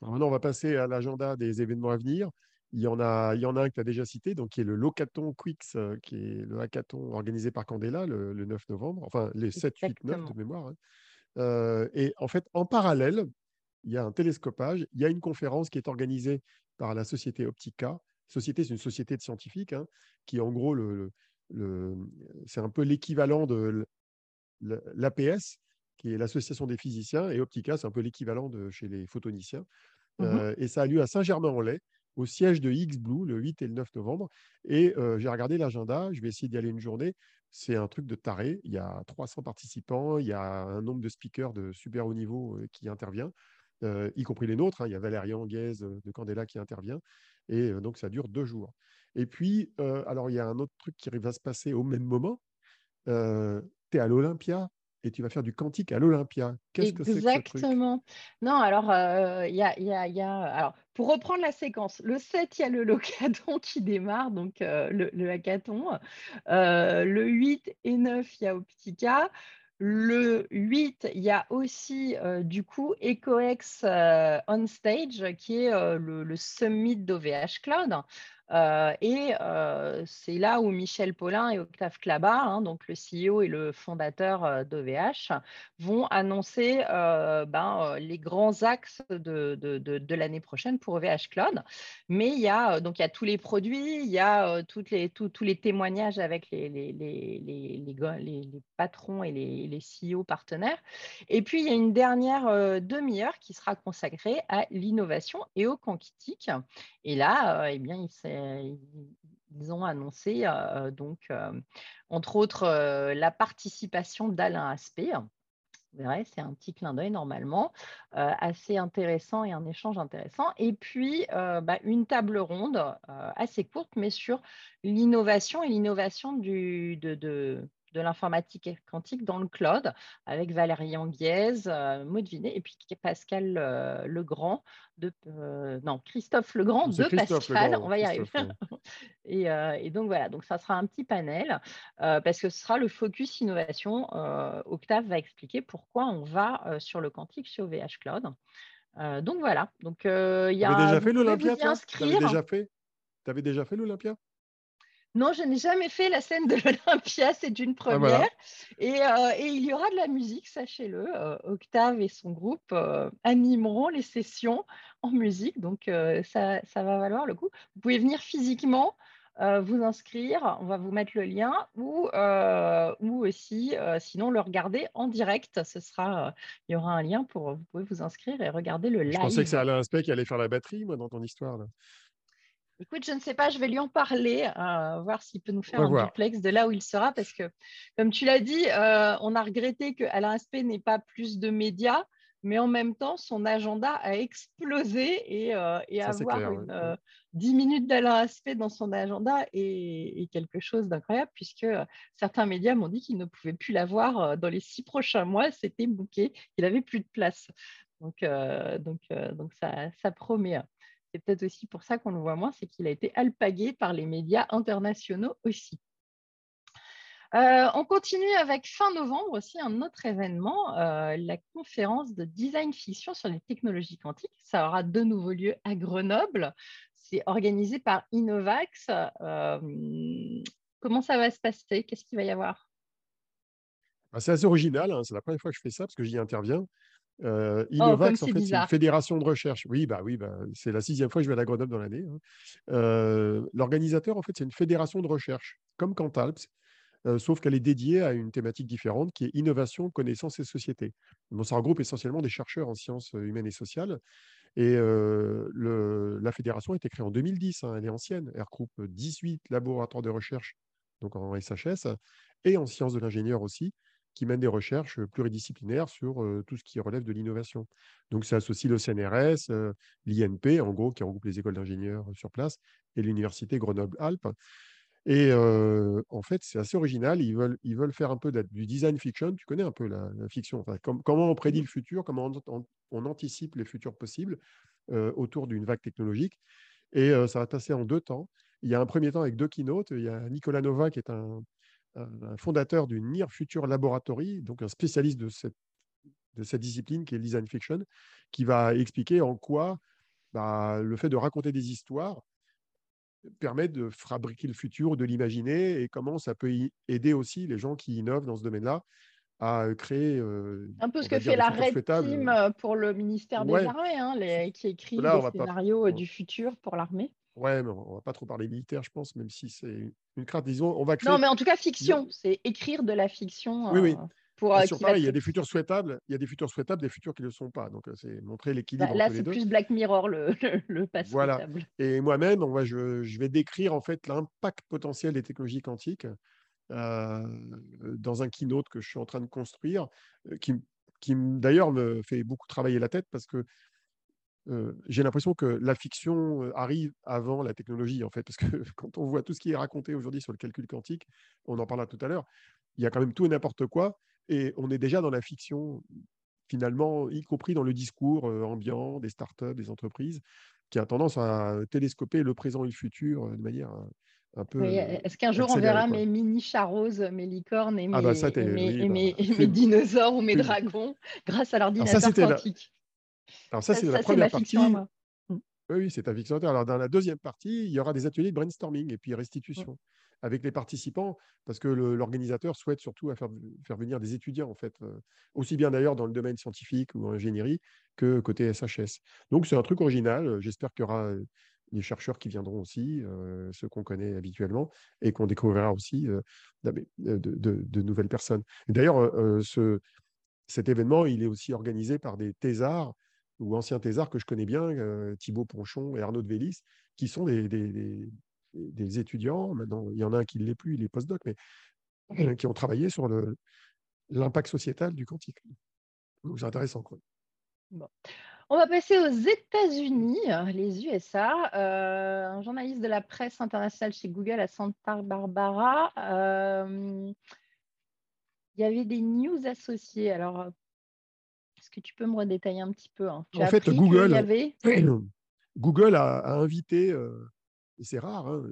maintenant, on va passer à l'agenda des événements à venir. Il y en a, il y en a un que tu as déjà cité, donc qui est le Locaton Quicks, euh, qui est le hackathon organisé par Candela le, 9 novembre, enfin les 7, 8, 9 de mémoire. Hein et en fait, en parallèle, il y a un télescopage, il y a une conférence qui est organisée par la société Optica. Société, c'est une société de scientifiques hein, qui, en gros, le, c'est un peu l'équivalent de l'APS, qui est l'association des physiciens, et Optica, c'est un peu l'équivalent de chez les photoniciens. Mmh et ça a lieu à Saint-Germain-en-Laye, au siège de X-Blue, le 8 et le 9 novembre. Et j'ai regardé l'agenda, je vais essayer d'y aller une journée. C'est un truc de taré. Il y a 300 participants, il y a un nombre de speakers de super haut niveau qui intervient, y compris les nôtres. Hein. Il y a Valérie Anguez de Candela qui intervient. Et donc, ça dure deux jours. Et puis, alors, il y a un autre truc qui va se passer au même moment. tu es à l'Olympia et tu vas faire du quantique à l'Olympia. Qu'est-ce que c'est Exactement. Y, a, Alors, pour reprendre la séquence, le 7, il y a le locaton qui démarre, donc le, le, hackathon. le 8 et 9, il y a Optica. Le 8, il y a aussi du coup EcoEx On Stage, qui est le, le, summit d'OVH Cloud. Euh, et euh, c'est là où Michel Paulin et Octave Clabat, hein, donc le CEO et le fondateur euh, d'OVH, vont annoncer ben, les grands axes de, l'année prochaine pour OVH Cloud. Mais il y a, donc, il y a tous les produits, il y a toutes les, tous les témoignages avec les, les, les, les patrons et les, CEO partenaires. Et puis, il y a une dernière demi-heure qui sera consacrée à l'innovation et au quantique. Et là, eh bien, il s'est ils ont annoncé euh, donc entre autres la participation d'Alain Aspect, Vous verrez, c'est un petit clin d'œil normalement, euh, assez intéressant et un échange intéressant. Et puis, euh, bah, une table ronde euh, assez courte, mais sur l'innovation et l'innovation de, de, de l'informatique quantique dans le cloud avec Valérie Anguiez, euh, Maud Vinet et puis Pascal euh, Legrand de euh, non Christophe Legrand de Pascal, on va y arriver. et, et, donc voilà, donc ça sera un petit panel parce que ce sera le focus innovation. Octave va expliquer pourquoi on va sur le quantique sur VH Cloud. donc voilà, donc il y a. déjà fait l'Olympia Tu avais déjà fait, avais déjà fait l'Olympia? Non, je n'ai jamais fait la scène de l'Olympia, c'est une ah, première. Euh, et, il y aura de la musique, sachez-le. Euh, Octave et son groupe euh, animeront les sessions en musique, donc ça, va valoir le coup. Vous pouvez venir physiquement. vous inscrire, on va vous mettre le lien, ou, ou aussi, sinon, le regarder en direct. Ce sera, il y aura un lien pour vous pouvez vous inscrire et regarder le live. Je pensais que c'est Alain Aspect qui allait faire la batterie, moi, dans ton histoire. Là. Écoute, je ne sais pas, je vais lui en parler, euh, voir s'il peut nous faire un duplex de là où il sera, parce que, comme tu l'as dit, euh, on a regretté que Alain Aspect n'ait pas plus de médias, mais en même temps, son agenda a explosé et, euh, avoir 10 minutes d'Alain Aspect dans son agenda est, quelque chose d'incroyable, puisque certains médias m'ont dit qu'ils ne pouvaient plus l'avoir dans les six prochains mois, c'était bouqué, il n'avait plus de place. Donc, donc, donc ça, ça promet. C'est peut-être aussi pour ça qu'on le voit moins, c'est qu'il a été alpagué par les médias internationaux aussi. Euh, on continue avec fin novembre aussi un autre événement, euh, la conférence de design fiction sur les technologies quantiques. Ça aura de nouveau lieu à Grenoble. C'est organisé par Innovax. Euh, comment ça va se passer? Qu'est-ce qu'il va y avoir? Bah, C'est assez original. Hein. C'est la première fois que je fais ça parce que j'y interviens. Euh, oh, Innovax, en fait, c'est une fédération de recherche. Oui, bah oui, bah, c'est la sixième fois que je vais à la Grenoble dans l'année. Hein. Euh, l'organisateur, en fait, c'est une fédération de recherche, comme Cantalps, euh, sauf qu'elle est dédiée à une thématique différente qui est innovation, connaissance et société. Bon, ça regroupe essentiellement des chercheurs en sciences humaines et sociales. Et le, la fédération a été créée en 2010, hein, elle est ancienne. Elle regroupe 18 laboratoires de recherche, donc en SHS, et en sciences de l'ingénieur aussi qui mène des recherches pluridisciplinaires sur tout ce qui relève de l'innovation. Donc, ça associe le CNRS, l'INP, en gros, qui regroupe les écoles d'ingénieurs sur place, et l'Université Grenoble-Alpes. Et en fait, c'est assez original. Ils veulent, ils veulent faire un peu du design fiction. Tu connais un peu la, fiction. comment on prédit le futur, comment on, anticipe les futurs possibles autour d'une vague technologique. Et ça va passer en deux temps. Il y a un premier temps avec deux keynotes. Il y a Nicolas Nova, qui est un, un fondateur du Near Future Laboratory, donc un spécialiste de cette, de cette discipline qui est le design fiction, qui va expliquer en quoi bah, le fait de raconter des histoires permet de fabriquer le futur, de l'imaginer, et comment ça peut aider aussi les gens qui innovent dans ce domaine-là à créer. Euh, un peu ce que fait la Red Team euh, pour le ministère des Armées, hein, les, qui écrit les scénarios du futur pour l'armée. Ouais, mais on va pas trop parler militaire, je pense, même si c'est une crainte. Disons, on va créer... Non, mais en tout cas, fiction. C'est écrire de la fiction. Oui, oui. Euh, pour, euh, sur pareil, il y a des futurs souhaitables, il y a des futurs souhaitables, des futurs qui ne le sont pas. Donc, euh, c'est montrer l'équilibre. Là, c'est plus Black Mirror, le, le, passé. Voilà. Et moi-même, je, je, vais décrire en fait l'impact potentiel des technologies quantiques dans un keynote que je suis en train de construire, qui, qui d'ailleurs me fait beaucoup travailler la tête parce que j'ai l'impression que la fiction arrive avant la technologie, en fait, parce que quand on voit tout ce qui est raconté aujourd'hui sur le calcul quantique, on en parlera tout à l'heure, il y a quand même tout et n'importe quoi, et on est déjà dans la fiction, finalement, y compris dans le discours ambiant des startups, des entreprises, qui a tendance à télescoper le présent et le futur de manière un peu. Est-ce qu'un jour on verra mes mini charoses, mes licornes et ah bah mes, bah, dinosaures ou mes dragons grâce à l'ordinateur quantique? Alors ça, c'est la première partie. Mmh. Oui, c'est ta fiction. Alors dans la deuxième partie, il y aura des ateliers de brainstorming et puis restitution avec les participants, parce que l'organisateur souhaite surtout faire, faire, venir des étudiants, en fait, euh, aussi bien d'ailleurs dans le domaine scientifique ou en ingénierie que côté SHS. Donc c'est un truc original. J'espère qu'il y aura les chercheurs qui viendront aussi, euh, ceux qu'on connaît habituellement, et qu'on découvrira aussi euh, de, de, nouvelles personnes. D'ailleurs, ce, cet événement, il est aussi organisé par des thésards ou anciens thésards que je connais bien, euh, Thibaut Ponchon et Arnaud de Vélis, qui sont des, des, étudiants. Maintenant, il y en a un qui ne l'est plus, il est postdoc, mais qui ont travaillé sur l'impact sociétal du quantique. Donc c'est intéressant. Quoi. On va passer aux États-Unis, les USA. Euh, un journaliste de la presse internationale chez Google à Santa Barbara. Euh, il y avait des news associées. Alors, que tu peux me redétailler un petit peu hein? En fait, Google, Google a, invité, euh, et c'est rare, hein,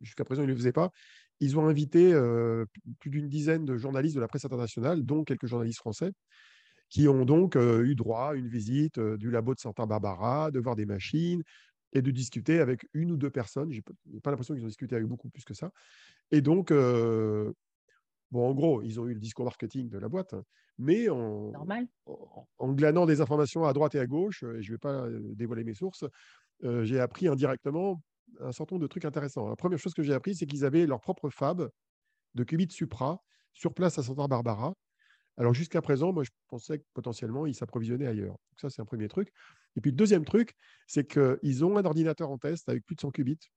jusqu'à présent, ils ne le faisaient pas, ils ont invité plus d'une dizaine de journalistes de la presse internationale, dont quelques journalistes français, qui ont donc eu droit à une visite du labo de Santa Barbara, de voir des machines et de discuter avec une ou deux personnes. Je n'ai pas l'impression qu'ils ont discuté avec beaucoup plus que ça. Et donc, bon, en gros, ils ont eu le discours marketing de la boîte, mais en, en, glanant des informations à droite et à gauche, et je ne vais pas dévoiler mes sources, j'ai appris indirectement un certain nombre de trucs intéressants. La première chose que j'ai appris, c'est qu'ils avaient leur propre fab de qubits Supra sur place à Santa Barbara alors jusqu'à présent, moi, je pensais que potentiellement, ils s'approvisionnaient ailleurs. Donc ça, c'est un premier truc. Et puis le deuxième truc, c'est qu'ils ont un ordinateur en test avec plus de 100 qubits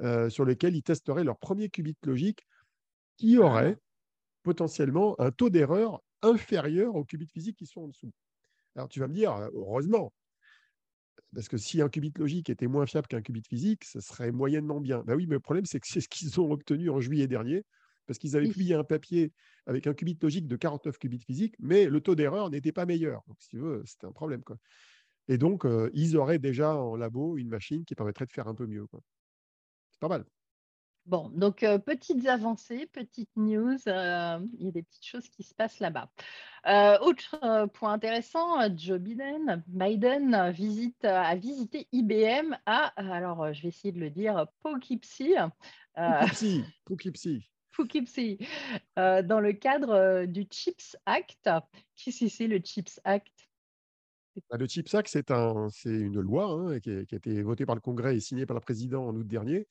euh, sur lequel ils testeraient leur premier qubit logique qui aurait potentiellement un taux d'erreur inférieur aux qubits physiques qui sont en dessous. Alors tu vas me dire, heureusement, parce que si un qubit logique était moins fiable qu'un qubit physique, ce serait moyennement bien. Ben oui, mais le problème, c'est que c'est ce qu'ils ont obtenu en juillet dernier parce qu'ils avaient publié un papier avec un qubit logique de 49 qubits physiques, mais le taux d'erreur n'était pas meilleur. Donc, si tu veux, c'était un problème. Quoi. Et donc, euh, ils auraient déjà en labo une machine qui permettrait de faire un peu mieux. C'est pas mal. Bon, donc euh, petites avancées, petites news, euh, il y a des petites choses qui se passent là-bas. autre point intéressant, Joe Biden, Biden visite, a visité IBM à, alors je vais essayer de le dire, Poughkeepsie. Poughkeepsie, Poughkeepsie. Poughkeepsie, euh, dans le cadre euh, du CHIPS Act. Qu'est-ce que c'est le CHIPS Act? Bah, Le CHIPS Act, c'est un, une loi hein, qui, a, été votée par le Congrès et signée par le président en août dernier,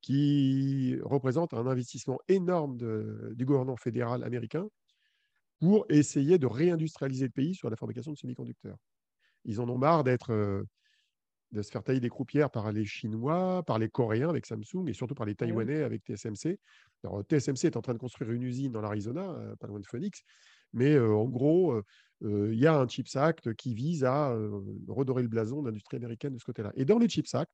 qui représente un investissement énorme du gouvernement fédéral américain pour essayer de réindustrialiser le pays sur la fabrication de semi-conducteurs. Ils en ont marre d'être euh, de se faire tailler des croupières par les Chinois, par les Coréens avec Samsung et surtout par les Taïwanais avec TSMC. Alors, TSMC est en train de construire une usine dans l'Arizona, euh, pas loin de Phoenix, mais euh, en gros, euh, il y a un Chips Act qui vise à redorer le blason de l'industrie américaine de ce côté-là. Et dans le Chips Act,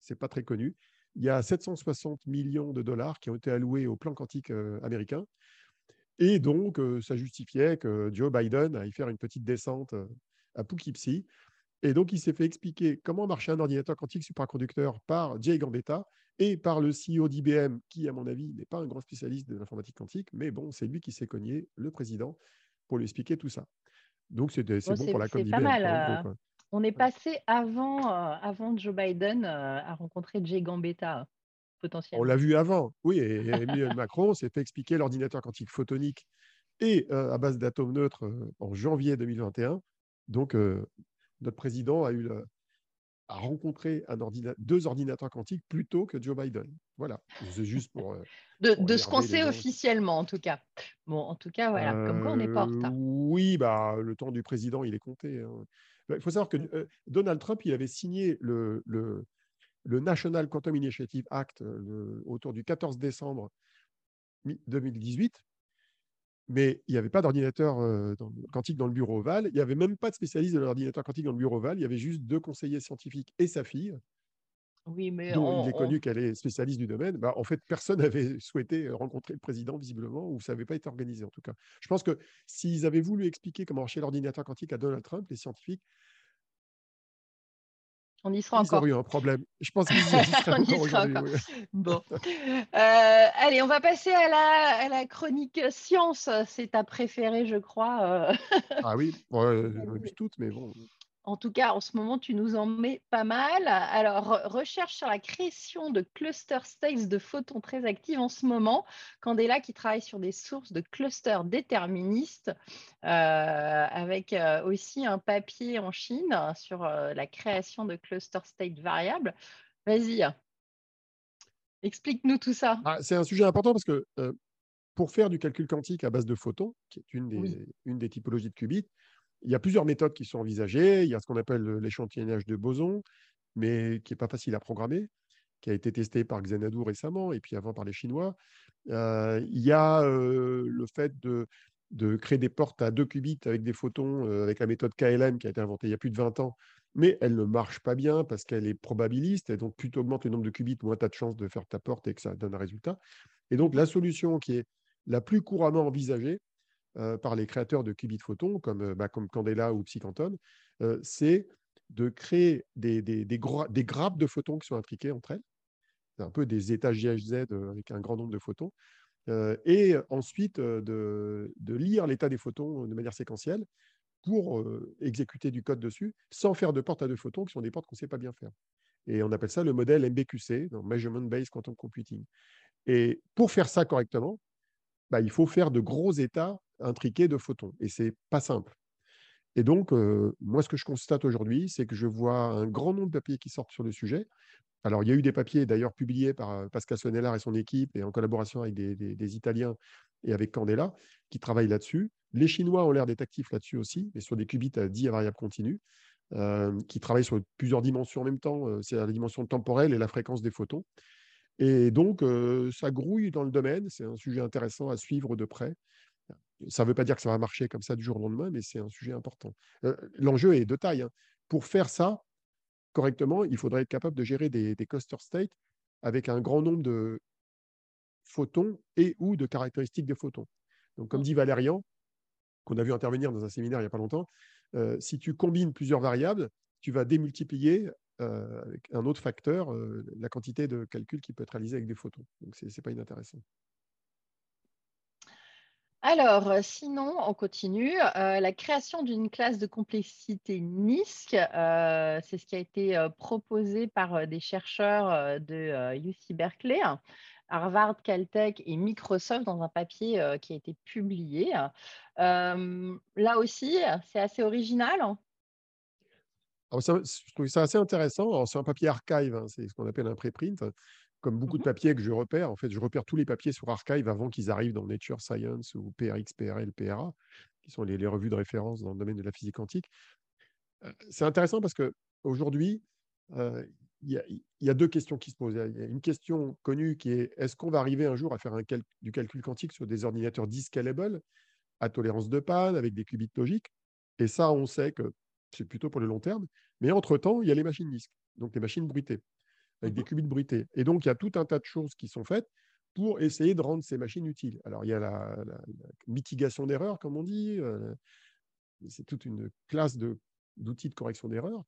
c'est pas très connu, il y a 760 millions de dollars qui ont été alloués au plan quantique américain. Et donc, ça justifiait que Joe Biden aille faire une petite descente à Poughkeepsie et donc, il s'est fait expliquer comment marchait un ordinateur quantique supraconducteur par Jay Gambetta et par le CEO d'IBM, qui, à mon avis, n'est pas un grand spécialiste de l'informatique quantique, mais bon, c'est lui qui s'est cogné, le président, pour lui expliquer tout ça. Donc, c'est bon, pour la com d'IBM. mal. Euh, on est passé avant, euh, avant Joe Biden euh, à rencontrer Jay Gambetta. Potentiellement. On l'a vu avant, oui, et Emmanuel Macron s'est fait expliquer l'ordinateur quantique photonique et à base d'atomes neutres en janvier 2021. Donc, notre président a eu a rencontré un deux ordinateurs quantiques plutôt que Joe Biden. Voilà, c'est juste pour. Euh, de, ce qu'on sait officiellement, en tout cas. Bon, en tout cas, voilà, comme quoi on n'est pas en retard. Euh, oui, bah, le temps du président, il est compté. Hein. Bah, il faut savoir que mm. euh, Donald Trump, il avait signé le, le, le National Quantum Initiative Act autour du 14 décembre 2018 mais il n'y avait pas d'ordinateur euh, quantique dans le bureau Oval. Il n'y avait même pas de spécialiste de l'ordinateur quantique dans le bureau Oval. Il y avait juste deux conseillers scientifiques et sa fille. Oui, mais dont il est connu qu'elle est spécialiste du domaine. Bah, en fait, personne n'avait souhaité rencontrer le président, visiblement, ou ça n'avait pas été organisé, en tout cas. Je pense que s'ils avaient voulu expliquer comment marchait l'ordinateur quantique à Donald Trump, les scientifiques, on y sera encore. eu un problème. Je pense qu'ils y sera encore. Bon. Euh, allez, on va passer à la, à la chronique science. C'est ta préférée, je crois. Euh. ah oui, toutes, mais bon. En tout cas, en ce moment, tu nous en mets pas mal. Alors, recherche sur la création de cluster states de photons très actifs en ce moment. Candela qui travaille sur des sources de clusters déterministes, euh, avec euh, aussi un papier en Chine sur euh, la création de cluster states variables. Vas-y, explique-nous tout ça. Ah, c'est un sujet important parce que pour faire du calcul quantique à base de photons, qui est une des, une des typologies de qubits, il y a plusieurs méthodes qui sont envisagées. Il y a ce qu'on appelle l'échantillonnage de bosons, mais qui n'est pas facile à programmer, qui a été testé par Xanadu récemment et puis avant par les Chinois. Euh, il y a euh, le fait de de créer des portes à deux qubits avec des photons, avec la méthode KLM qui a été inventée il y a plus de 20 ans, mais elle ne marche pas bien parce qu'elle est probabiliste. Et donc, plus tu augmentes le nombre de qubits, moins tu as de chances de faire ta porte et que ça donne un résultat. Et donc, la solution qui est la plus couramment envisagée par les créateurs de qubits photons, comme, bah, comme Candela ou Psychanton, c'est de créer des, des, des, des, grappes de photons qui sont intriquées entre elles. Un peu des états GHZ avec un grand nombre de photons. et ensuite, de, de lire l'état des photons de manière séquentielle pour exécuter du code dessus sans faire de portes à deux photons qui sont des portes qu'on ne sait pas bien faire. Et on appelle ça le modèle MBQC, Measurement Based Quantum Computing. Et pour faire ça correctement, bah, il faut faire de gros états intriqués de photons. Et ce n'est pas simple. Et donc, moi, ce que je constate aujourd'hui, c'est que je vois un grand nombre de papiers qui sortent sur le sujet. Alors, il y a eu des papiers d'ailleurs publiés par Pascal Sonnellard et son équipe, et en collaboration avec des, Italiens et avec Candela, qui travaillent là-dessus. Les Chinois ont l'air d'être actifs là-dessus aussi, mais sur des qubits à 10 à variable continue, qui travaillent sur plusieurs dimensions en même temps. C'est la dimension temporelle et la fréquence des photons. Et donc, ça grouille dans le domaine. C'est un sujet intéressant à suivre de près. Ça ne veut pas dire que ça va marcher comme ça du jour au lendemain, mais c'est un sujet important. L'enjeu est de taille. Hein. Pour faire ça correctement, il faudrait être capable de gérer des, des cluster states avec un grand nombre de photons et ou de caractéristiques des photons. Donc, comme mmh. dit Valérian, qu'on a vu intervenir dans un séminaire il n'y a pas longtemps, si tu combines plusieurs variables, tu vas démultiplier avec un autre facteur la quantité de calcul qui peut être réalisé avec des photons. Donc, ce n'est pas inintéressant. Alors, sinon, on continue. la création d'une classe de complexité NISC, c'est ce qui a été proposé par des chercheurs de UC Berkeley, Harvard, Caltech et Microsoft dans un papier qui a été publié. là aussi, c'est assez original. je trouve ça assez intéressant. C'est un papier archive, hein, c'est ce qu'on appelle un préprint. Comme beaucoup de mmh papiers que je repère, en fait, je repère tous les papiers sur archive avant qu'ils arrivent dans Nature Science ou PRX, PRL, PRA, qui sont les, revues de référence dans le domaine de la physique quantique. c'est intéressant parce qu'aujourd'hui, il y, a deux questions qui se posent. Il y a une question connue qui est est-ce qu'on va arriver un jour à faire un du calcul quantique sur des ordinateurs discalables à tolérance de panne avec des qubits logiques? Et ça, on sait que c'est plutôt pour le long terme. Mais entre-temps, il y a les machines NISQ, donc les machines bruitées, avec des mmh qubits bruités. Et donc, il y a tout un tas de choses qui sont faites pour essayer de rendre ces machines utiles. Alors, il y a la, mitigation d'erreurs, comme on dit. Euh, c'est toute une classe d'outils de correction d'erreurs.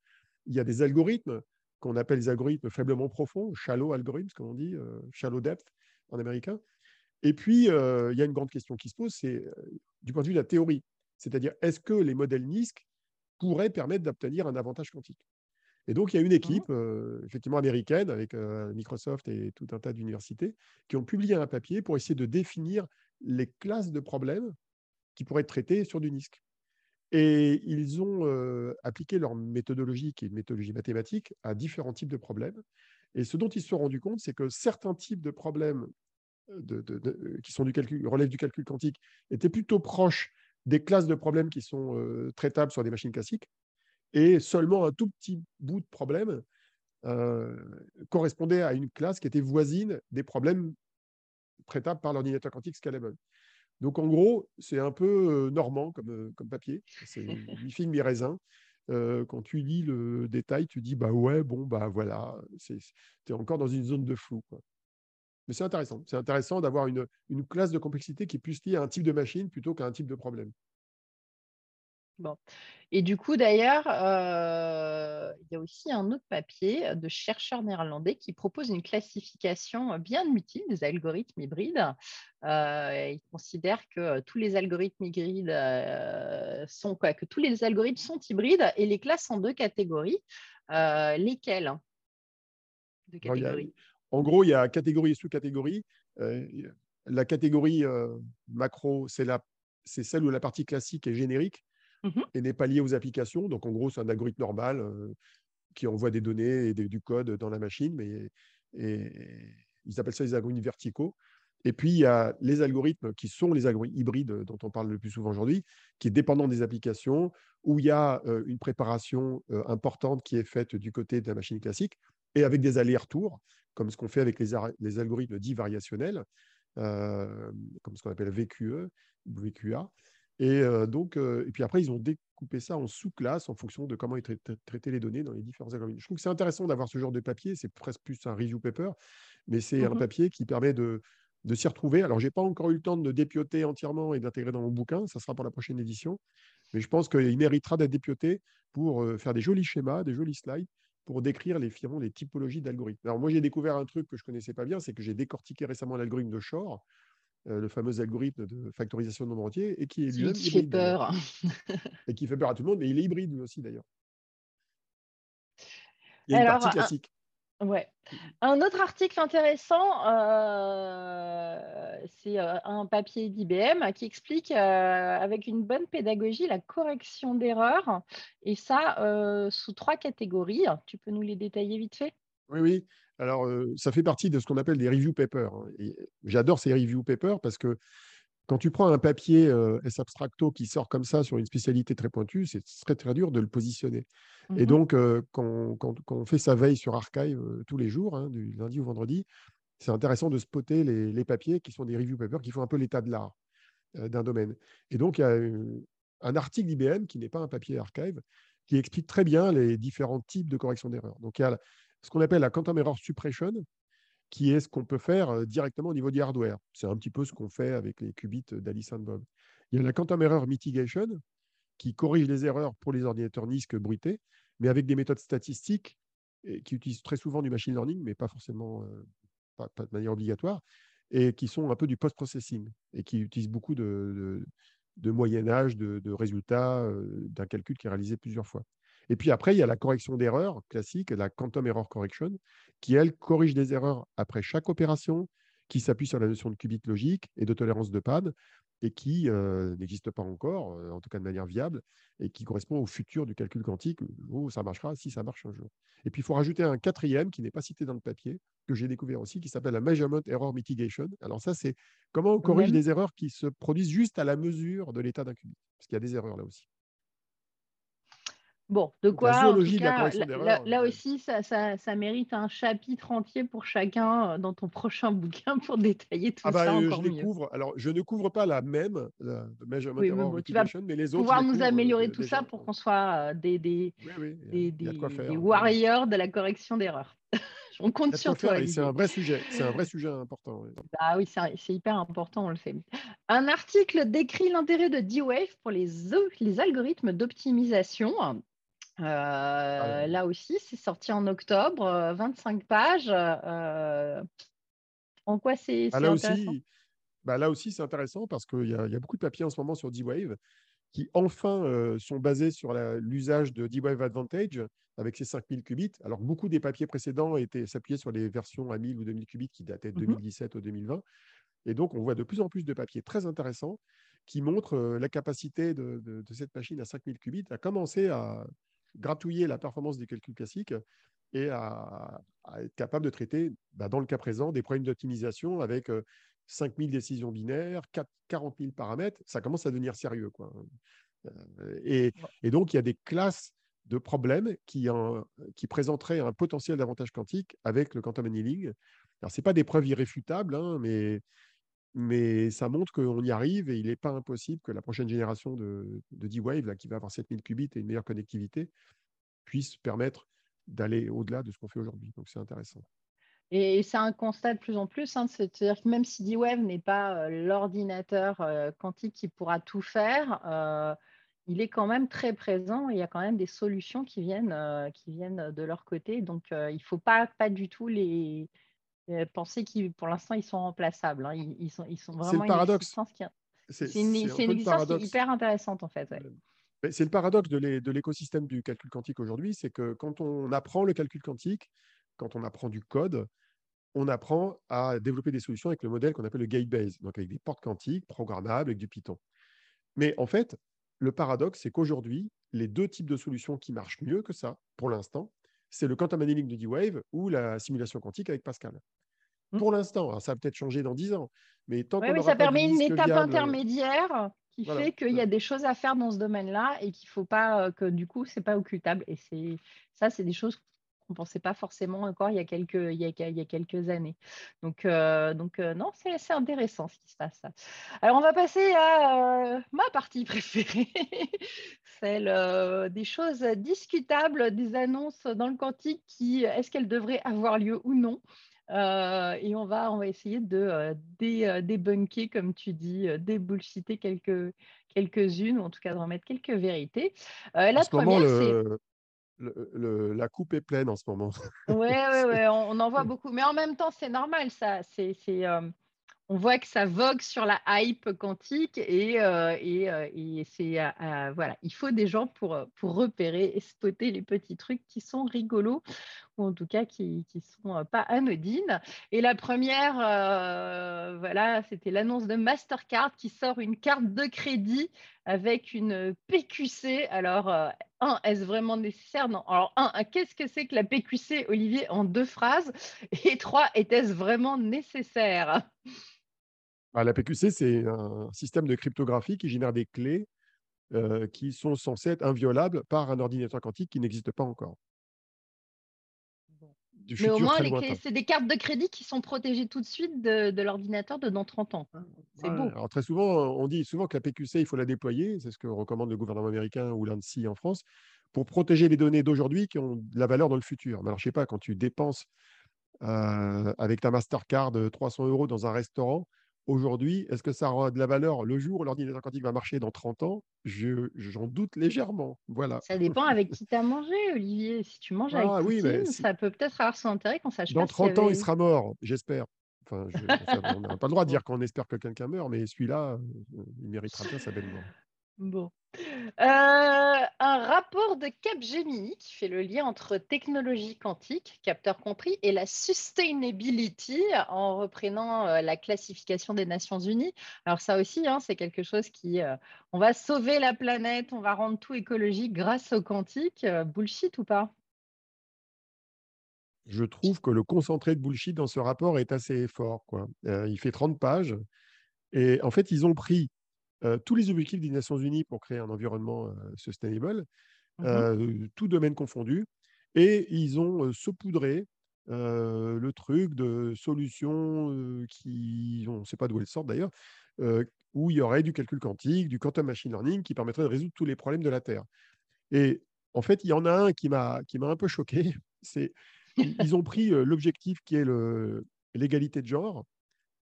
Il y a des algorithmes qu'on appelle les algorithmes faiblement profonds, shallow algorithms, comme on dit, euh, shallow depth en américain. Et puis, euh, il y a une grande question qui se pose, c'est du point de vue de la théorie. C'est-à-dire, est-ce que les modèles NISC pourraient permettre d'obtenir un avantage quantique? Et donc, il y a une équipe, mmh effectivement américaine, avec Microsoft et tout un tas d'universités, qui ont publié un papier pour essayer de définir les classes de problèmes qui pourraient être traités sur du NISC. Et ils ont appliqué leur méthodologie, qui est une méthodologie mathématique, à différents types de problèmes. Et ce dont ils se sont rendus compte, c'est que certains types de problèmes qui sont du calcul, relèvent du calcul quantique étaient plutôt proches des classes de problèmes qui sont traitables sur des machines classiques. Et seulement un tout petit bout de problème correspondait à une classe qui était voisine des problèmes traitables par l'ordinateur quantique scalable. Donc, en gros, c'est un peu normand comme, comme papier. C'est mi figue, mi raisin. quand tu lis le détail, tu dis bah ouais, bon, bah voilà, tu es encore dans une zone de flou. Mais c'est intéressant. C'est intéressant d'avoir une, une, classe de complexité qui est plus liée à un type de machine plutôt qu'à un type de problème. Bon. Et du coup, d'ailleurs, euh, il y a aussi un autre papier de chercheurs néerlandais qui propose une classification bien utile des algorithmes hybrides. Euh, ils considèrent que tous les algorithmes hybrides euh, sont quoi Que tous les algorithmes sont hybrides et les classent en deux catégories. lesquelles? En gros, il y a catégorie et sous-catégorie. la catégorie macro, c'est celle où la partie classique est générique Mmh et n'est pas lié aux applications. Donc, en gros, c'est un algorithme normal qui envoie des données et du code dans la machine, mais ils appellent ça les algorithmes verticaux. Et puis, il y a les algorithmes qui sont les algorithmes hybrides dont on parle le plus souvent aujourd'hui, qui est dépendant des applications, où il y a une préparation importante qui est faite du côté de la machine classique, et avec des allers-retours, comme ce qu'on fait avec les, les, algorithmes dits variationnels, comme ce qu'on appelle VQE, VQA. Et donc, et puis après, ils ont découpé ça en sous-classes en fonction de comment ils traitaient les données dans les différents algorithmes. Je trouve que c'est intéressant d'avoir ce genre de papier. C'est presque plus un review paper, mais c'est un mmh papier qui permet de, de s'y retrouver. Alors, je n'ai pas encore eu le temps de dépioter entièrement et d'intégrer dans mon bouquin. Ça sera pour la prochaine édition. Mais je pense qu'il méritera d'être dépioté pour faire des jolis schémas, des jolis slides pour décrire les, les typologies d'algorithmes. Alors, moi, j'ai découvert un truc que je ne connaissais pas bien, c'est que j'ai décortiqué récemment l'algorithme de Shor, le fameux algorithme de factorisation de nombre entier, et qui est lui qui fait peur. et qui fait peur à tout le monde, mais il est hybride lui aussi, d'ailleurs. Il y a une partie classique. Ouais. Un autre article intéressant, euh, c'est euh, un papier d'IBM qui explique euh, avec une bonne pédagogie la correction d'erreurs, et ça sous trois catégories. Tu peux nous les détailler vite fait? Oui, oui. Alors, ça fait partie de ce qu'on appelle des review papers. Hein, j'adore ces review papers parce que quand tu prends un papier euh, S-Abstracto qui sort comme ça sur une spécialité très pointue, c'est très très dur de le positionner. Et mmh donc, euh, quand, on fait sa veille sur Archive euh, tous les jours, hein, du lundi au vendredi, c'est intéressant de spotter les, papiers qui sont des review papers qui font un peu l'état de l'art d'un domaine. Et donc, il y a un article d'IBM qui n'est pas un papier Archive qui explique très bien les différents types de correction d'erreurs. Donc, il y a ce qu'on appelle la quantum error suppression, qui est ce qu'on peut faire directement au niveau du hardware. C'est un petit peu ce qu'on fait avec les qubits d'Alice Bob. Il y a la quantum error mitigation, qui corrige les erreurs pour les ordinateurs NISC bruités, mais avec des méthodes statistiques qui utilisent très souvent du machine learning, mais pas forcément pas, de manière obligatoire, et qui sont un peu du post-processing et qui utilisent beaucoup de, moyen âge, de résultats d'un calcul qui est réalisé plusieurs fois. Et puis après, il y a la correction d'erreurs classique, la quantum error correction, qui, elle, corrige des erreurs après chaque opération, qui s'appuie sur la notion de qubit logique et de tolérance de panne, et qui euh, n'existe pas encore, euh, en tout cas de manière viable, et qui correspond au futur du calcul quantique, où ça marchera si ça marche un jour. Et puis, il faut rajouter un quatrième qui n'est pas cité dans le papier, que j'ai découvert aussi, qui s'appelle la Measurement Error Mitigation. Alors ça, c'est comment on corrige des erreurs qui se produisent juste à la mesure de l'état d'un qubit, parce qu'il y a des erreurs là aussi. Bon, de quoi, cas, là, aussi, ça, ça, mérite un chapitre entier pour chacun euh, dans ton prochain bouquin pour détailler tout ah bah, ça euh, encore je mieux. Alors, je ne couvre pas la même, la measurement oui, error tu vas mais les autres. Pouvoir nous améliorer euh, tout ça pour qu'on soit des, des, des, des, warriors de la correction d'erreurs. on compte sur toi. C'est un vrai sujet, c'est un vrai sujet important. Ah oui, c'est hyper important, on le fait. Un article décrit l'intérêt de D-Wave pour les, les algorithmes d'optimisation ah là aussi, c'est sorti en octobre, 25 pages. en quoi c'est ah, intéressant aussi, bah, Là aussi, c'est intéressant parce qu'il y, a beaucoup de papiers en ce moment sur D-Wave qui enfin sont basés sur l'usage de D-Wave Advantage avec ses 5000 qubits. Alors, beaucoup des papiers précédents étaient s'appuyer sur les versions à 1000 ou 2000 qubits qui dataient de 2017 mmh ou 2020. Et donc, on voit de plus en plus de papiers très intéressants qui montrent la capacité de, de cette machine à 5000 qubits à commencer à, gratouiller la performance des calculs classiques et à, être capable de traiter, bah, dans le cas présent, des problèmes d'optimisation avec 5000 décisions binaires, 40 000 paramètres. Ça commence à devenir sérieux. Quoi. Et, donc, il y a des classes de problèmes qui, qui présenteraient un potentiel d'avantage quantique avec le quantum annealing. Alors, ce pas des preuves irréfutables, hein, mais mais ça montre qu'on y arrive et il n'est pas impossible que la prochaine génération de, D-Wave, qui va avoir 7000 qubits et une meilleure connectivité, puisse permettre d'aller au-delà de ce qu'on fait aujourd'hui. Donc c'est intéressant. Et c'est un constat de plus en plus, hein, c'est-à-dire que même si D-Wave n'est pas l'ordinateur quantique qui pourra tout faire, il est quand même très présent et il y a quand même des solutions qui viennent, qui viennent de leur côté. Donc il ne faut pas, pas du tout les, euh, penser qu'ils, pour l'instant, ils sont remplaçables. Hein. Ils, sont, ils sont vraiment. C'est le paradoxe. C'est une, existence qui est hyper intéressante, en fait. C'est le paradoxe de l'écosystème du calcul quantique aujourd'hui, c'est que quand on apprend le calcul quantique, quand on apprend du code, on apprend à développer des solutions avec le modèle qu'on appelle le gate-base, donc avec des portes quantiques programmables avec du Python. Mais en fait, le paradoxe, c'est qu'aujourd'hui, les deux types de solutions qui marchent mieux que ça, pour l'instant, c'est le quantum annealing de D-Wave ou la simulation quantique avec Pascal. Mmh. Pour l'instant, ça va peut-être changer dans 10 ans, mais tant qu'on ça permet une étape intermédiaire qui fait qu'il y a des choses à faire dans ce domaine-là et qu'il faut pas euh, que du coup, c'est pas occultable. Et c'est ça, c'est des choses qu'on ne pensait pas forcément encore il y a quelques, il y a, il y a quelques années. Donc, euh, donc euh, non, c'est intéressant ce qui se passe. Alors, on va passer à ma partie préférée, celle des choses discutables, des annonces dans le quantique qui, est-ce qu'elles devraient avoir lieu ou non? Euh, et on va, on va essayer de euh, euh, débunker, comme tu dis, débullshiter quelques, quelques-unes, ou en tout cas de remettre quelques vérités. la première, la coupe est pleine en ce moment. Oui, ouais, ouais, on, en voit beaucoup. Mais en même temps, c'est normal, ça. C'est, on voit que ça vogue sur la hype quantique et, et, c'est voilà, il faut des gens pour, pour repérer et spotter les petits trucs qui sont rigolos en tout cas qui ne sont euh, pas anodines. Et la première, euh, voilà, c'était l'annonce de Mastercard qui sort une carte de crédit avec une PQC. Alors, euh, un, est-ce vraiment nécessaire? Non. Alors, un, qu'est-ce que c'est que la PQC, Olivier, en deux phrases? Et trois, était-ce vraiment nécessaire? Ah, La PQC, c'est un système de cryptographie qui génère des clés qui sont censées être inviolables par un ordinateur quantique qui n'existe pas encore. Mais au moins, c'est des cartes de crédit qui sont protégées tout de suite de, l'ordinateur de dans 30 ans. C'est beau. Alors, très souvent, on dit souvent que la PQC, il faut la déployer. C'est ce que recommande le gouvernement américain ou l'ANSI en France pour protéger les données d'aujourd'hui qui ont de la valeur dans le futur. Mais alors, je sais pas, quand tu dépenses euh, avec ta Mastercard 300 euros dans un restaurant, Aujourd'hui, est-ce que ça aura de la valeur le jour où l'ordinateur quantique va marcher dans 30 ans? J'en doute légèrement. Voilà. Ça dépend avec qui tu as mangé, Olivier. Si tu manges avec ah, Poutine, ça peut peut-être avoir son intérêt qu'on sache dans 30 ans, il sera mort, j'espère. Enfin, on n'a pas le droit de dire qu'on espère que quelqu'un meurt, mais celui-là, euh, il méritera bien sa belle mort. Bon. Euh, un rapport de Capgemini qui fait le lien entre technologie quantique, capteur compris, et la sustainability en reprenant euh, la classification des Nations Unies. Alors ça aussi, hein, c'est quelque chose qui, euh, on va sauver la planète, on va rendre tout écologique grâce au quantique. bullshit ou pas? Je trouve que le concentré de bullshit dans ce rapport est assez fort. Quoi. il fait 30 pages. Et en fait, ils ont pris euh, tous les objectifs des Nations Unies pour créer un environnement euh, sustainable, mmh euh, tout domaine confondu, et ils ont saupoudré le truc de solutions qui, on ne sait pas d'où elles sortent d'ailleurs, où il y aurait du calcul quantique, du quantum machine learning qui permettrait de résoudre tous les problèmes de la Terre. Et en fait, il y en a un qui m'a un peu choqué. C'est ils ont pris l'objectif qui est l'égalité de genre,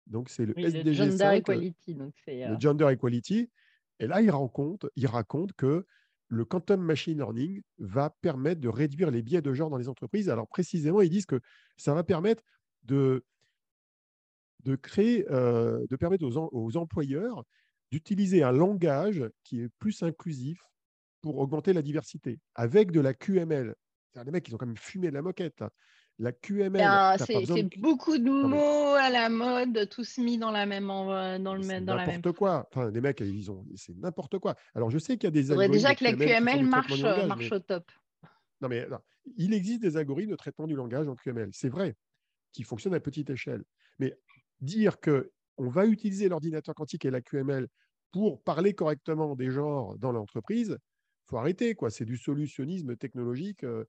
donc, c'est le SDG5, Gender Equality. le euh Gender Equality. Et là, il raconte, il raconte que le quantum machine learning va permettre de réduire les biais de genre dans les entreprises. Alors, précisément, ils disent que ça va permettre de, de créer, euh, de permettre aux, aux employeurs d'utiliser un langage qui est plus inclusif pour augmenter la diversité avec de la QML. Des mecs qui ont quand même fumé de la moquette. La QML. Ben, c'est beaucoup de mots à la mode, tous mis dans la même dans le même dans la N'importe quoi. Enfin, les mecs, ils ont, c'est n'importe quoi. Alors, je sais qu'il y a des. Il déjà que la QML marche, marche au top. Non, mais il existe des algorithmes de traitement du langage en QML. C'est vrai, qui fonctionnent à petite échelle. Mais dire que on va utiliser l'ordinateur quantique et la QML pour parler correctement des genres dans l'entreprise, faut arrêter quoi. C'est du solutionnisme technologique. Euh,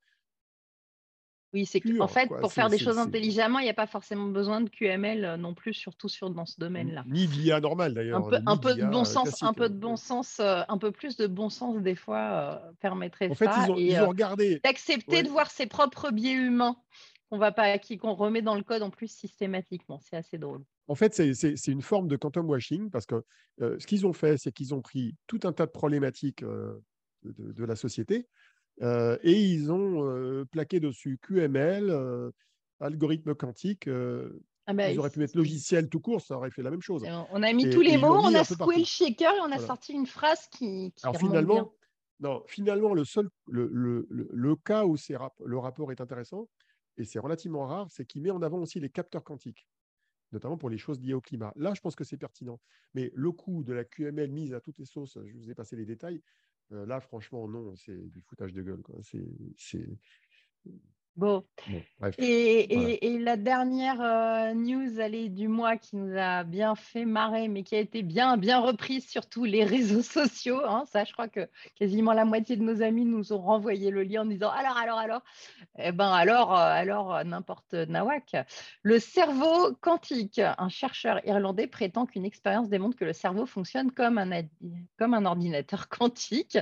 oui, c'est qu'en fait, pour faire des choses intelligemment, il n'y a pas forcément besoin de QML euh, non plus, surtout sur, dans ce domaine-là. Ni d'IA normal d'ailleurs. Un peu, un peu de bon sens, un peu de bon sens, euh, un peu plus de bon sens des fois euh, permettrait en fait. Ils ont, ils ont regardé. D'accepter de voir ses propres biais humains qu'on va pas, qu'on remet dans le code en plus systématiquement. C'est assez drôle. En fait, c'est une forme de quantum washing parce que ce qu'ils ont fait, c'est qu'ils ont pris tout un tas de problématiques de, de, la société euh, et ils ont euh, plaqué dessus QML, euh, algorithme quantique. Ah bah, ils auraient pu mettre logiciel tout court, ça aurait fait la même chose. On a mis tous les mots, on a secoué le shaker et on a sorti une phrase qui. qui Alors finalement, non, finalement, le seul le, le, le, cas où le rapport est intéressant, et c'est relativement rare, c'est qu'il met en avant aussi les capteurs quantiques, notamment pour les choses liées au climat. Là, je pense que c'est pertinent. Mais le coût de la QML mise à toutes les sauces, je vous ai passé les détails, là, franchement, non, c'est du foutage de gueule. Bon. et, la dernière euh, news allez, du mois qui nous a bien fait marrer, mais qui a été bien, bien reprise sur tous les réseaux sociaux. Hein. ça, je crois que quasiment la moitié de nos amis nous ont renvoyé le lien en disant alors, alors, alors. Eh ben alors, euh, alors euh, n'importe nawak. Le cerveau quantique. Un chercheur irlandais prétend qu'une expérience démontre que le cerveau fonctionne comme un, comme un ordinateur quantique.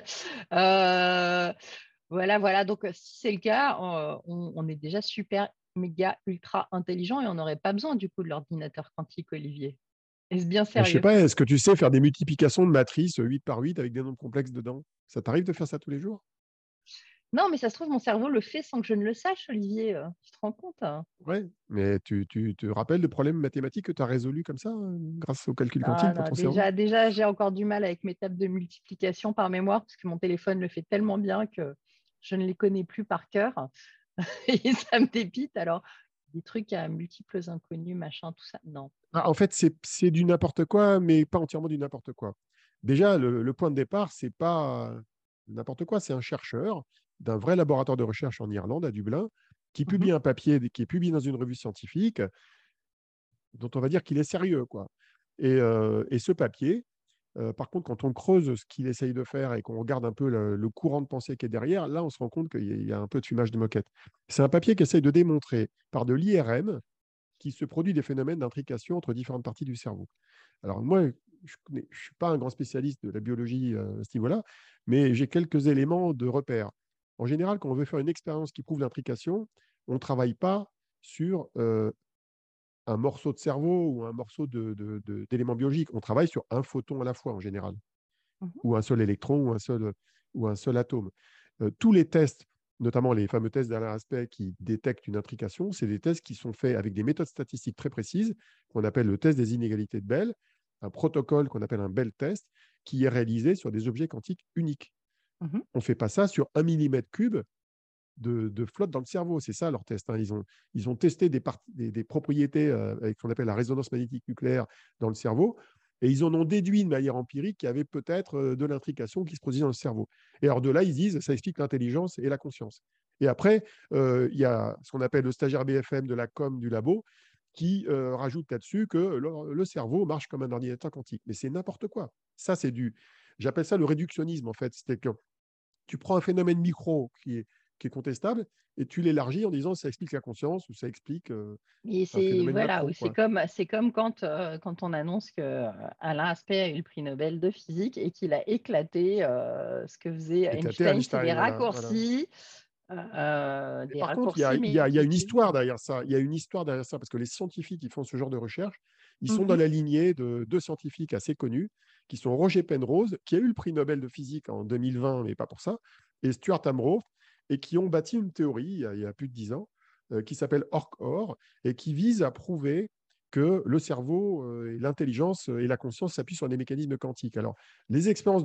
Voilà, voilà. Donc, si c'est le cas, on, est déjà super, méga, ultra intelligent et on n'aurait pas besoin du coup de l'ordinateur quantique, Olivier. Est-ce bien sérieux Je sais pas, est-ce que tu sais faire des multiplications de matrices 8 par 8 avec des nombres complexes dedans? Ça t'arrive de faire ça tous les jours? Non, mais ça se trouve, mon cerveau le fait sans que je ne le sache, Olivier. Tu te rends compte hein? Oui, mais tu, te rappelles le problème mathématique que tu as résolu comme ça, grâce au calcul quantique ah Déjà, déjà j'ai encore du mal avec mes tables de multiplication par mémoire, parce que mon téléphone le fait tellement bien que je ne les connais plus par cœur et ça me dépite. Alors, des trucs à multiples inconnus, machin, tout ça, non. Ah, en fait, c'est du n'importe quoi, mais pas entièrement du n'importe quoi. Déjà, le, point de départ, c'est pas n'importe quoi, c'est un chercheur d'un vrai laboratoire de recherche en Irlande, à Dublin, qui mmh publie un papier qui est publié dans une revue scientifique dont on va dire qu'il est sérieux. Quoi. Et, euh, et ce papier, par contre, quand on creuse ce qu'il essaye de faire et qu'on regarde un peu le, courant de pensée qui est derrière, là, on se rend compte qu'il y, a un peu de fumage de moquette. C'est un papier qui essaye de démontrer par de l'IRM qu'il se produit des phénomènes d'intrication entre différentes parties du cerveau. Alors moi, je ne suis pas un grand spécialiste de la biologie à ce niveau-là, mais j'ai quelques éléments de repère. En général, quand on veut faire une expérience qui prouve l'intrication, on ne travaille pas sur un morceau de cerveau ou un morceau d'éléments biologiques. On travaille sur un photon à la fois en général, mmh ou un seul électron ou un seul, ou un seul atome. Euh, tous les tests, notamment les fameux tests d'Alain Aspect qui détectent une intrication, c'est des tests qui sont faits avec des méthodes statistiques très précises, qu'on appelle le test des inégalités de Bell, un protocole qu'on appelle un Bell test, qui est réalisé sur des objets quantiques uniques. Mmh On ne fait pas ça sur un millimètre cube de, flotte dans le cerveau. C'est ça leur test. Hein. Ils, ont, ils ont testé des, propriétés euh, avec ce qu'on appelle la résonance magnétique nucléaire dans le cerveau. Et ils en ont déduit de manière empirique qu'il y avait peut-être euh, de l'intrication qui se produisait dans le cerveau. Et alors de là, ils disent ça explique l'intelligence et la conscience. Et après, euh, il y a ce qu'on appelle le stagiaire BFM de la com du labo qui rajoute là-dessus que le, cerveau marche comme un ordinateur quantique. Mais c'est n'importe quoi. Ça, c'est du. J'appelle ça le réductionnisme, en fait. C'est que tu prends un phénomène micro qui est qui est contestable, et tu l'élargis en disant ça explique la conscience ou ça explique. Euh, c'est voilà, c'est comme c'est comme quand euh, quand on annonce que euh, Alain Aspect a eu le prix Nobel de physique et qu'il a éclaté ce que faisait Einstein, c'est des raccourcis. par contre, il y, a, une histoire derrière ça. Il y a une histoire derrière ça parce que les scientifiques qui font ce genre de recherche, ils sont dans mmh la lignée de deux scientifiques assez connus qui sont Roger Penrose, qui a eu le prix Nobel de physique en 2020, mais pas pour ça, et Stuart Amrose, et qui ont bâti une théorie il y a, plus de dix ans euh, qui s'appelle ORC-OR et qui vise à prouver que le cerveau euh, l'intelligence et la conscience s'appuient sur des mécanismes quantiques. Alors, les expériences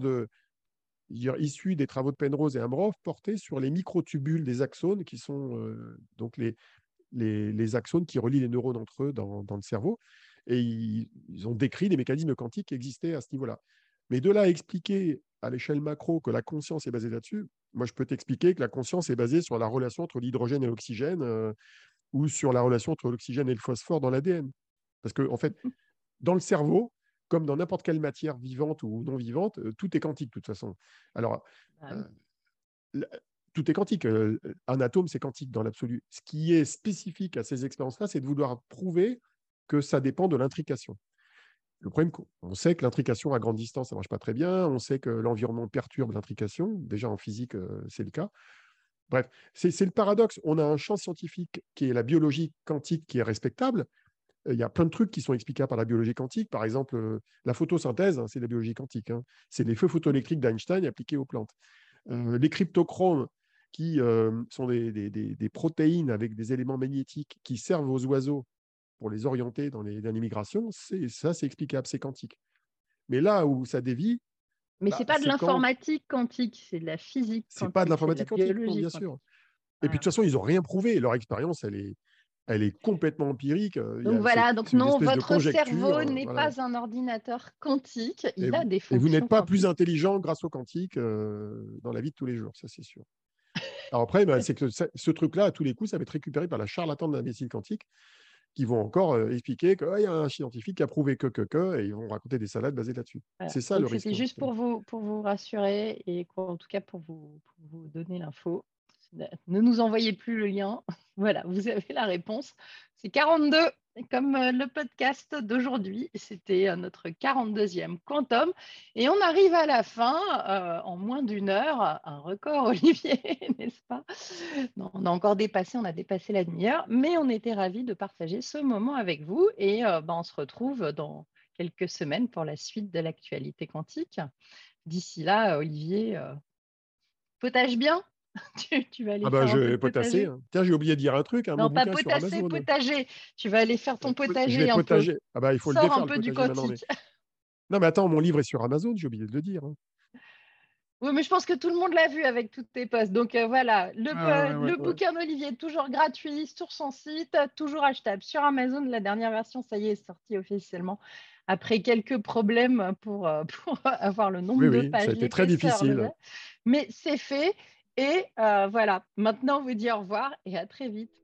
issues des travaux de Penrose et Amrov portaient sur les microtubules des axones, qui sont euh, donc les, axones qui relient les neurones entre eux dans, le cerveau. Et ils, ont décrit des mécanismes quantiques qui existaient à ce niveau-là. Mais de là à expliquer à l'échelle macro que la conscience est basée là-dessus, moi, je peux t'expliquer que la conscience est basée sur la relation entre l'hydrogène et l'oxygène euh, ou sur la relation entre l'oxygène et le phosphore dans l'ADN. Parce que, en fait, mmh. dans le cerveau, comme dans n'importe quelle matière vivante ou non vivante, euh, tout est quantique de toute façon. Alors, ah euh, tout est quantique. un atome, c'est quantique dans l'absolu. Ce qui est spécifique à ces expériences-là, c'est de vouloir prouver que ça dépend de l'intrication. Le problème, on sait que l'intrication à grande distance, ça ne marche pas très bien. On sait que l'environnement perturbe l'intrication. Déjà en physique, euh, c'est le cas. Bref, c'est le paradoxe. On a un champ scientifique qui est la biologie quantique qui est respectable. Euh, il y a plein de trucs qui sont explicables par la biologie quantique. Par exemple, euh, la photosynthèse, hein, c'est la biologie quantique. Hein. C'est les feux photoélectriques d'Einstein appliqués aux plantes. les cryptochromes, qui sont des, protéines avec des éléments magnétiques qui servent aux oiseaux pour les orienter dans les, dernières migrations, ça, c'est explicable, c'est quantique. Mais là où ça dévie. Mais ce n'est bah, pas de l'informatique quantique, c'est de la physique. C'est pas de l'informatique quantique, bien sûr. Et puis de toute façon, ils n'ont rien prouvé. Leur expérience, elle est, elle est complètement empirique. Euh, donc voilà, donc non, votre cerveau euh, n'est pas un ordinateur quantique, il a des fonctions. Et vous n'êtes pas plus intelligent grâce au quantique euh, dans la vie de tous les jours, ça c'est sûr. Alors après, bah, c'est que ce truc-là, à tous les coups, ça va être récupéré par la charlatan de l'imbécile quantique qui vont encore euh, expliquer qu'il y a un scientifique qui a prouvé que, que, que, et ils vont raconter des salades basées là-dessus. C'est ça le risque. C'est juste pour vous, pour vous rassurer et en tout cas pour vous, pour vous donner l'info. Ne nous envoyez plus le lien. Voilà, vous avez la réponse. C'est 42, comme euh, le podcast d'aujourd'hui. C'était euh, notre 42e quantum. Et on arrive à la fin, euh, en moins d'une heure, un record, Olivier, n'est-ce pas? On a encore dépassé, on a dépassé la demi-heure, mais on était ravis de partager ce moment avec vous. Et ben, on se retrouve dans quelques semaines pour la suite de l'actualité quantique. D'ici là, Olivier, potage bien? tu, vas aller ah bah, je vais potasser. Hein. Tiens, j'ai oublié de dire un truc. Hein, non, pas potasser, potager. Tu vas aller faire ton potager. un potager. Peu. Ah bah, il faut Sors le défaire, un peu du quotidien. Non, mais attends, mon livre est sur Amazon, j'ai oublié de le dire. Hein. Oui, mais je pense que tout le monde l'a vu avec toutes tes posts. Donc euh, voilà, le, ah le bouquin d'Olivier, toujours gratuit sur son site, toujours achetable sur Amazon. La dernière version, ça y est, est sortie officiellement après quelques problèmes pour, euh, pour avoir le nombre de pages. Ça a été très difficile. Mais c'est fait. Et euh, voilà, maintenant, vous dit au revoir et à très vite.